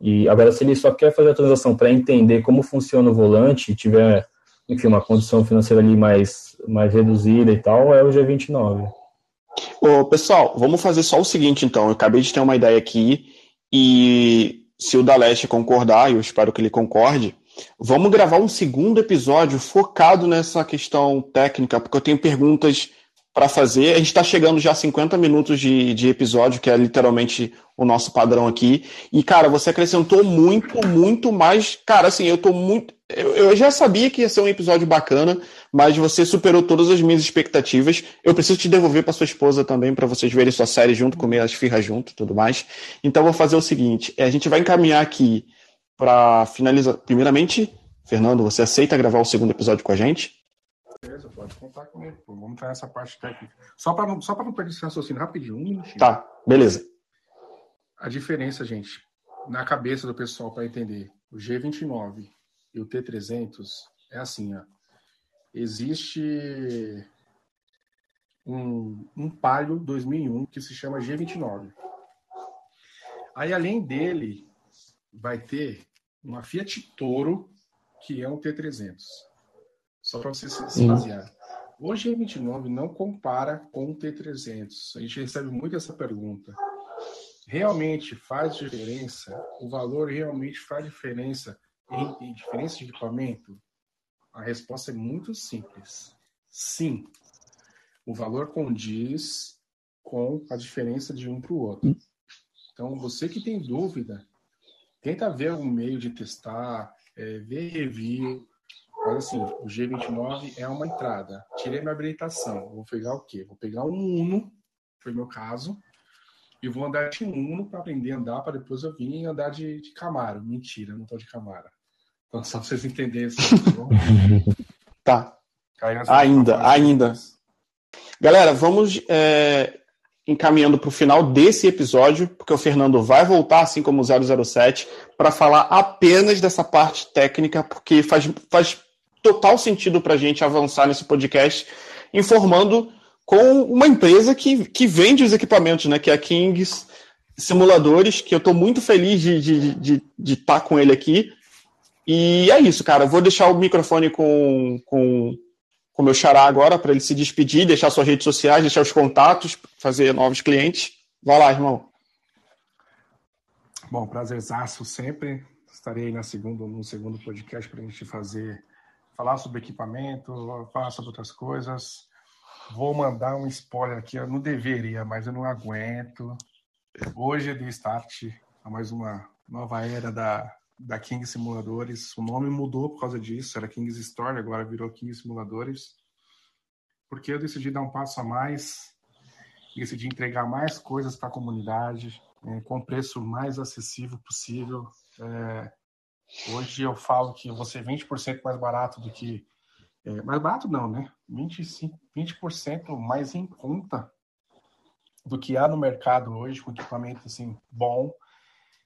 E agora, se ele só quer fazer a transação para entender como funciona o volante, e tiver, enfim, uma condição financeira ali mais, mais reduzida e tal, é o G29. Ô, pessoal, vamos fazer só o seguinte, então. Eu acabei de ter uma ideia aqui, e se o Daleste concordar, eu espero que ele concorde, vamos gravar um segundo episódio focado nessa questão técnica, porque eu tenho perguntas para fazer. A gente está chegando já a 50 minutos de, de episódio, que é literalmente o nosso padrão aqui. E, cara, você acrescentou muito, muito mais. Cara, assim, eu tô muito. Eu, eu, já sabia que ia ser um episódio bacana, mas você superou todas as minhas expectativas. Eu preciso te devolver para sua esposa também, para vocês verem sua série junto, comer as firras junto tudo mais. Então, vou fazer o seguinte: é, a gente vai encaminhar aqui para finalizar. Primeiramente, Fernando, você aceita gravar o segundo episódio com a gente? Beleza, pode contar comigo. Pô. Vamos entrar nessa parte técnica. Só para não, só não perder esse raciocínio rapidinho, um minutinho. Tá, beleza. A diferença, gente, na cabeça do pessoal para entender, o G29 e o T300 é assim, ó. Existe um, um Palio 2001 que se chama G29. Aí, além dele, vai ter uma Fiat Toro, que é um T300. Só para você se basear. O G29 não compara com o T300. A gente recebe muito essa pergunta. Realmente faz diferença? O valor realmente faz diferença em, em diferença de equipamento? A resposta é muito simples. Sim. O valor condiz com a diferença de um para o outro. Então, você que tem dúvida, tenta ver algum meio de testar, é, ver review, mas assim, o G29 é uma entrada. Tirei minha habilitação. Vou pegar o quê? Vou pegar um Uno, foi meu caso, e vou andar de Uno para aprender a andar, para depois eu vir andar de, de Camaro. Mentira, não tô de Camaro. Então, só para vocês entenderem. tá. tá. Ainda, ainda. Galera, vamos é, encaminhando para o final desse episódio, porque o Fernando vai voltar, assim como o 007, para falar apenas dessa parte técnica, porque faz, faz total sentido para a gente avançar nesse podcast, informando com uma empresa que, que vende os equipamentos, né? Que é a Kings Simuladores, que eu estou muito feliz de estar de, de, de tá com ele aqui. E é isso, cara. vou deixar o microfone com, com, com o meu xará agora para ele se despedir, deixar suas redes sociais, deixar os contatos, fazer novos clientes. Vai lá, irmão. Bom, prazerzaço sempre. Estarei na segundo, no segundo podcast para a gente fazer falar sobre equipamento, falar sobre outras coisas. Vou mandar um spoiler aqui, eu não deveria, mas eu não aguento. Hoje é de start a mais uma nova era da, da King Simuladores. O nome mudou por causa disso, era King's Story, agora virou King Simuladores. Porque eu decidi dar um passo a mais, decidi entregar mais coisas para a comunidade, é, com o preço mais acessível possível. É, Hoje eu falo que você é 20% mais barato do que. É, mais barato não, né? 25, 20% mais em conta do que há no mercado hoje, com equipamento assim, bom.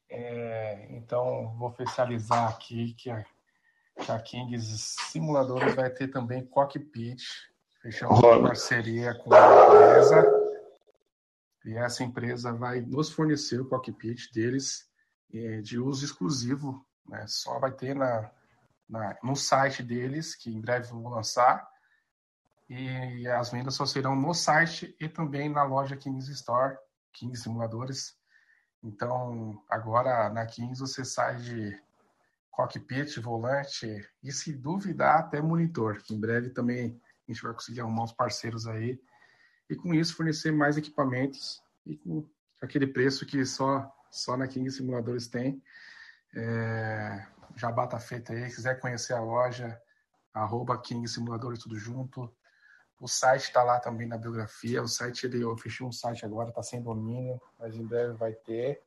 É, então, vou oficializar aqui que a, que a Kings Simuladores vai ter também cockpit. Fechamos uma parceria com a empresa. E essa empresa vai nos fornecer o cockpit deles é, de uso exclusivo né? Só vai ter na, na, no site deles, que em breve vão lançar. E as vendas só serão no site e também na loja Kings Store. King Simuladores. Então, agora na Kings você sai de cockpit, volante e, se duvidar, até monitor. Em breve também a gente vai conseguir arrumar uns parceiros aí e com isso fornecer mais equipamentos e com aquele preço que só, só na King Simuladores tem. É, já bata feita aí, quiser conhecer a loja, arroba King Simuladores tudo junto. O site está lá também na biografia. O site, eu fechei um site agora, está sem domínio, mas em breve vai ter.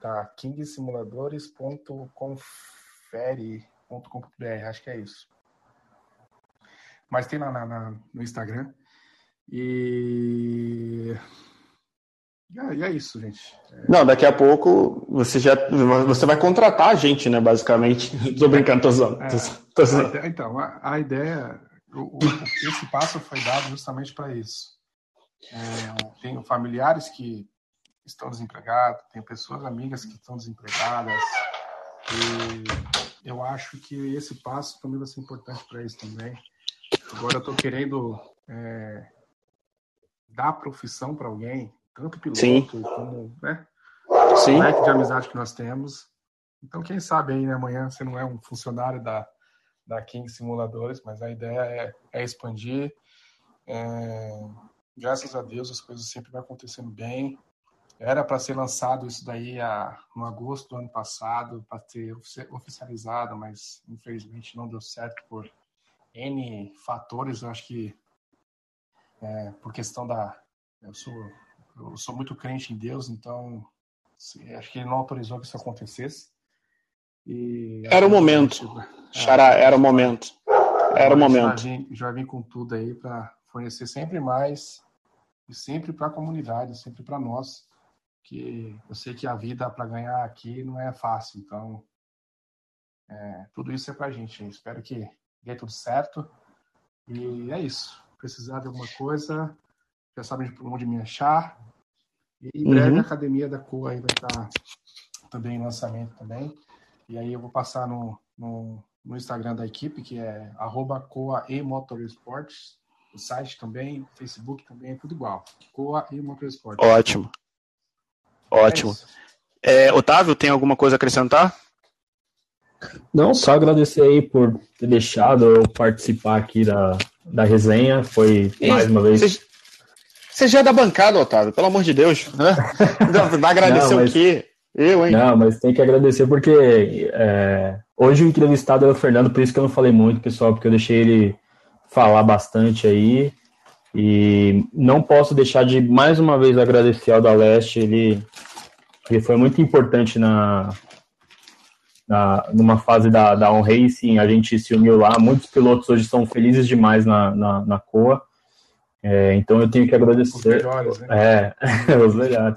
Tá, kingsimuladores.confere.com.br, acho que é isso. Mas tem lá na, na, no Instagram. E... e é isso, gente. É... Não, daqui a pouco você já você vai contratar a gente, né? Basicamente. Tô brincando, tô zoando. É, tô zoando. Então, a, a ideia o, esse passo foi dado justamente para isso. É, tenho familiares que estão desempregados, tenho pessoas amigas que estão desempregadas, e eu acho que esse passo também vai ser importante para isso também. Agora eu estou querendo é, dar profissão para alguém, tanto piloto Sim. como né, Sim. o leque de amizade que nós temos. Então, quem sabe aí, né, amanhã você não é um funcionário da, da King Simuladores, mas a ideia é, é expandir. É, graças a Deus as coisas sempre vão acontecendo bem. Era para ser lançado isso daí a, no agosto do ano passado, para ter oficializado, mas infelizmente não deu certo por N fatores. Eu acho que é, por questão da. Eu sou, eu sou muito crente em Deus, então acho que ele não autorizou que isso acontecesse. E, era o momento. Xará, era o momento. Era o momento. Já vim, já vim com tudo aí para fornecer sempre mais e sempre para a comunidade, sempre para nós, que eu sei que a vida para ganhar aqui não é fácil, então é, tudo isso é para a gente. Espero que dê tudo certo e é isso. Precisar de alguma coisa, já sabem onde me achar. E em breve uhum. a academia da COA aí vai estar também em lançamento também. E aí eu vou passar no, no, no Instagram da equipe, que é arroba Coa e Motorsports. O site também, o Facebook também, é tudo igual. Coa e Motorsports. Ótimo. Ótimo. É, é, Otávio, tem alguma coisa a acrescentar? Não, só agradecer aí por ter deixado eu participar aqui da, da resenha. Foi mais uma vez. Você já é da bancada, Otávio, pelo amor de Deus. Né? Vai agradecer Não, mas... o quê? Eu, hein? Não, mas tem que agradecer porque é, hoje o entrevistado é o Fernando, por isso que eu não falei muito, pessoal, porque eu deixei ele falar bastante aí. E não posso deixar de mais uma vez agradecer ao da Leste, ele, ele foi muito importante na, na numa fase da, da On Racing, a gente se uniu lá, muitos pilotos hoje são felizes demais na, na, na COA, é, então eu tenho que agradecer. Os melhores, né? É, os melhores.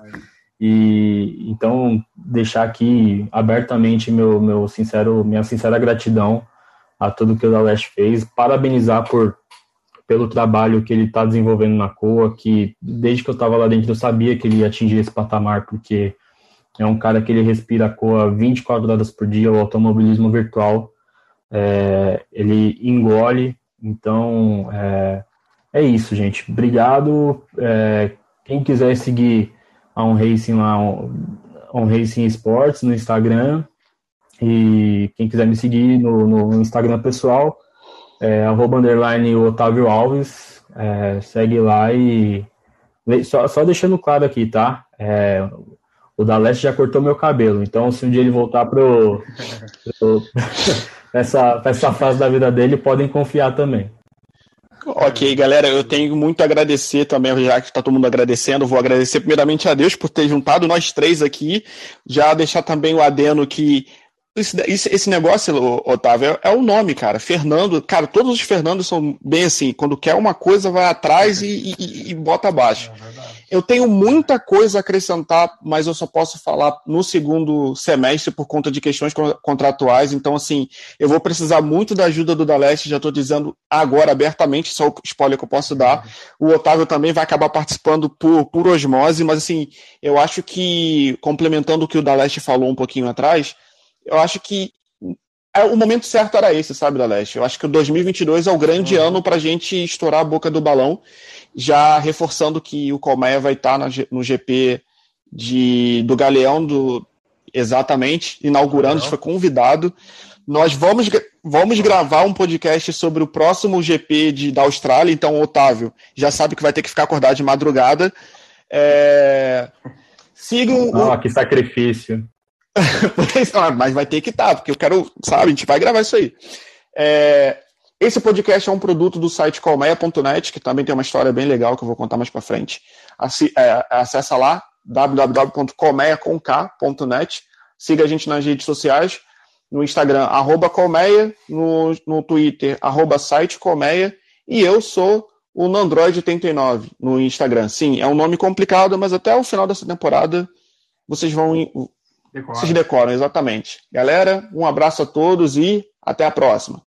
E então deixar aqui abertamente meu, meu sincero, minha sincera gratidão a tudo que o Daleste fez, parabenizar por pelo trabalho que ele está desenvolvendo na COA, que desde que eu estava lá dentro eu sabia que ele ia atingir esse patamar, porque é um cara que ele respira a COA 24 horas por dia, o automobilismo virtual, é, ele engole, então é, é isso, gente. Obrigado. É, quem quiser seguir a On Racing lá, On Racing Sports no Instagram. E quem quiser me seguir no, no Instagram pessoal, é arroba underline Otávio Alves, é, segue lá e só, só deixando claro aqui, tá? É, o Daleste já cortou meu cabelo, então se um dia ele voltar pro, pro essa, essa fase da vida dele, podem confiar também. Ok, galera, eu tenho muito a agradecer também, já que está todo mundo agradecendo, vou agradecer primeiramente a Deus por ter juntado nós três aqui, já deixar também o adeno que esse, esse negócio, Otávio, é, é, o nome, cara. Fernando, cara, todos os Fernandos são bem assim, quando quer uma coisa, vai atrás e, e, e bota abaixo. É eu tenho muita coisa a acrescentar, mas eu só posso falar no segundo semestre por conta de questões contratuais. Então, assim, eu vou precisar muito da ajuda do Daleste, já estou dizendo agora abertamente, só o spoiler que eu posso dar. O Otávio também vai acabar participando por, por osmose, mas assim, eu acho que, complementando o que o Daleste falou um pouquinho atrás, eu acho que é, o momento certo era esse, sabe, da Leste? Eu acho que o 2022 é o grande uhum. ano para a gente estourar a boca do balão, já reforçando que o Colmeia vai estar tá no GP de, do Galeão, do, exatamente, inaugurando, a gente foi convidado. Nós vamos, vamos gravar um podcast sobre o próximo GP de, da Austrália, então, Otávio, já sabe que vai ter que ficar acordado de madrugada. É... Sigam. Ah, que sacrifício. Mas vai ter que estar, tá, porque eu quero, sabe, a gente vai gravar isso aí. É, esse podcast é um produto do site colmeia.net, que também tem uma história bem legal que eu vou contar mais para frente. É, acessa lá, www.colmeia.net. Siga a gente nas redes sociais, no Instagram, arroba colmeia, no, no Twitter, arroba site colmeia, e eu sou o Nandroid89 no Instagram. Sim, é um nome complicado, mas até o final dessa temporada vocês vão Decora. Vocês decoram, exatamente. Galera, um abraço a todos e até a próxima.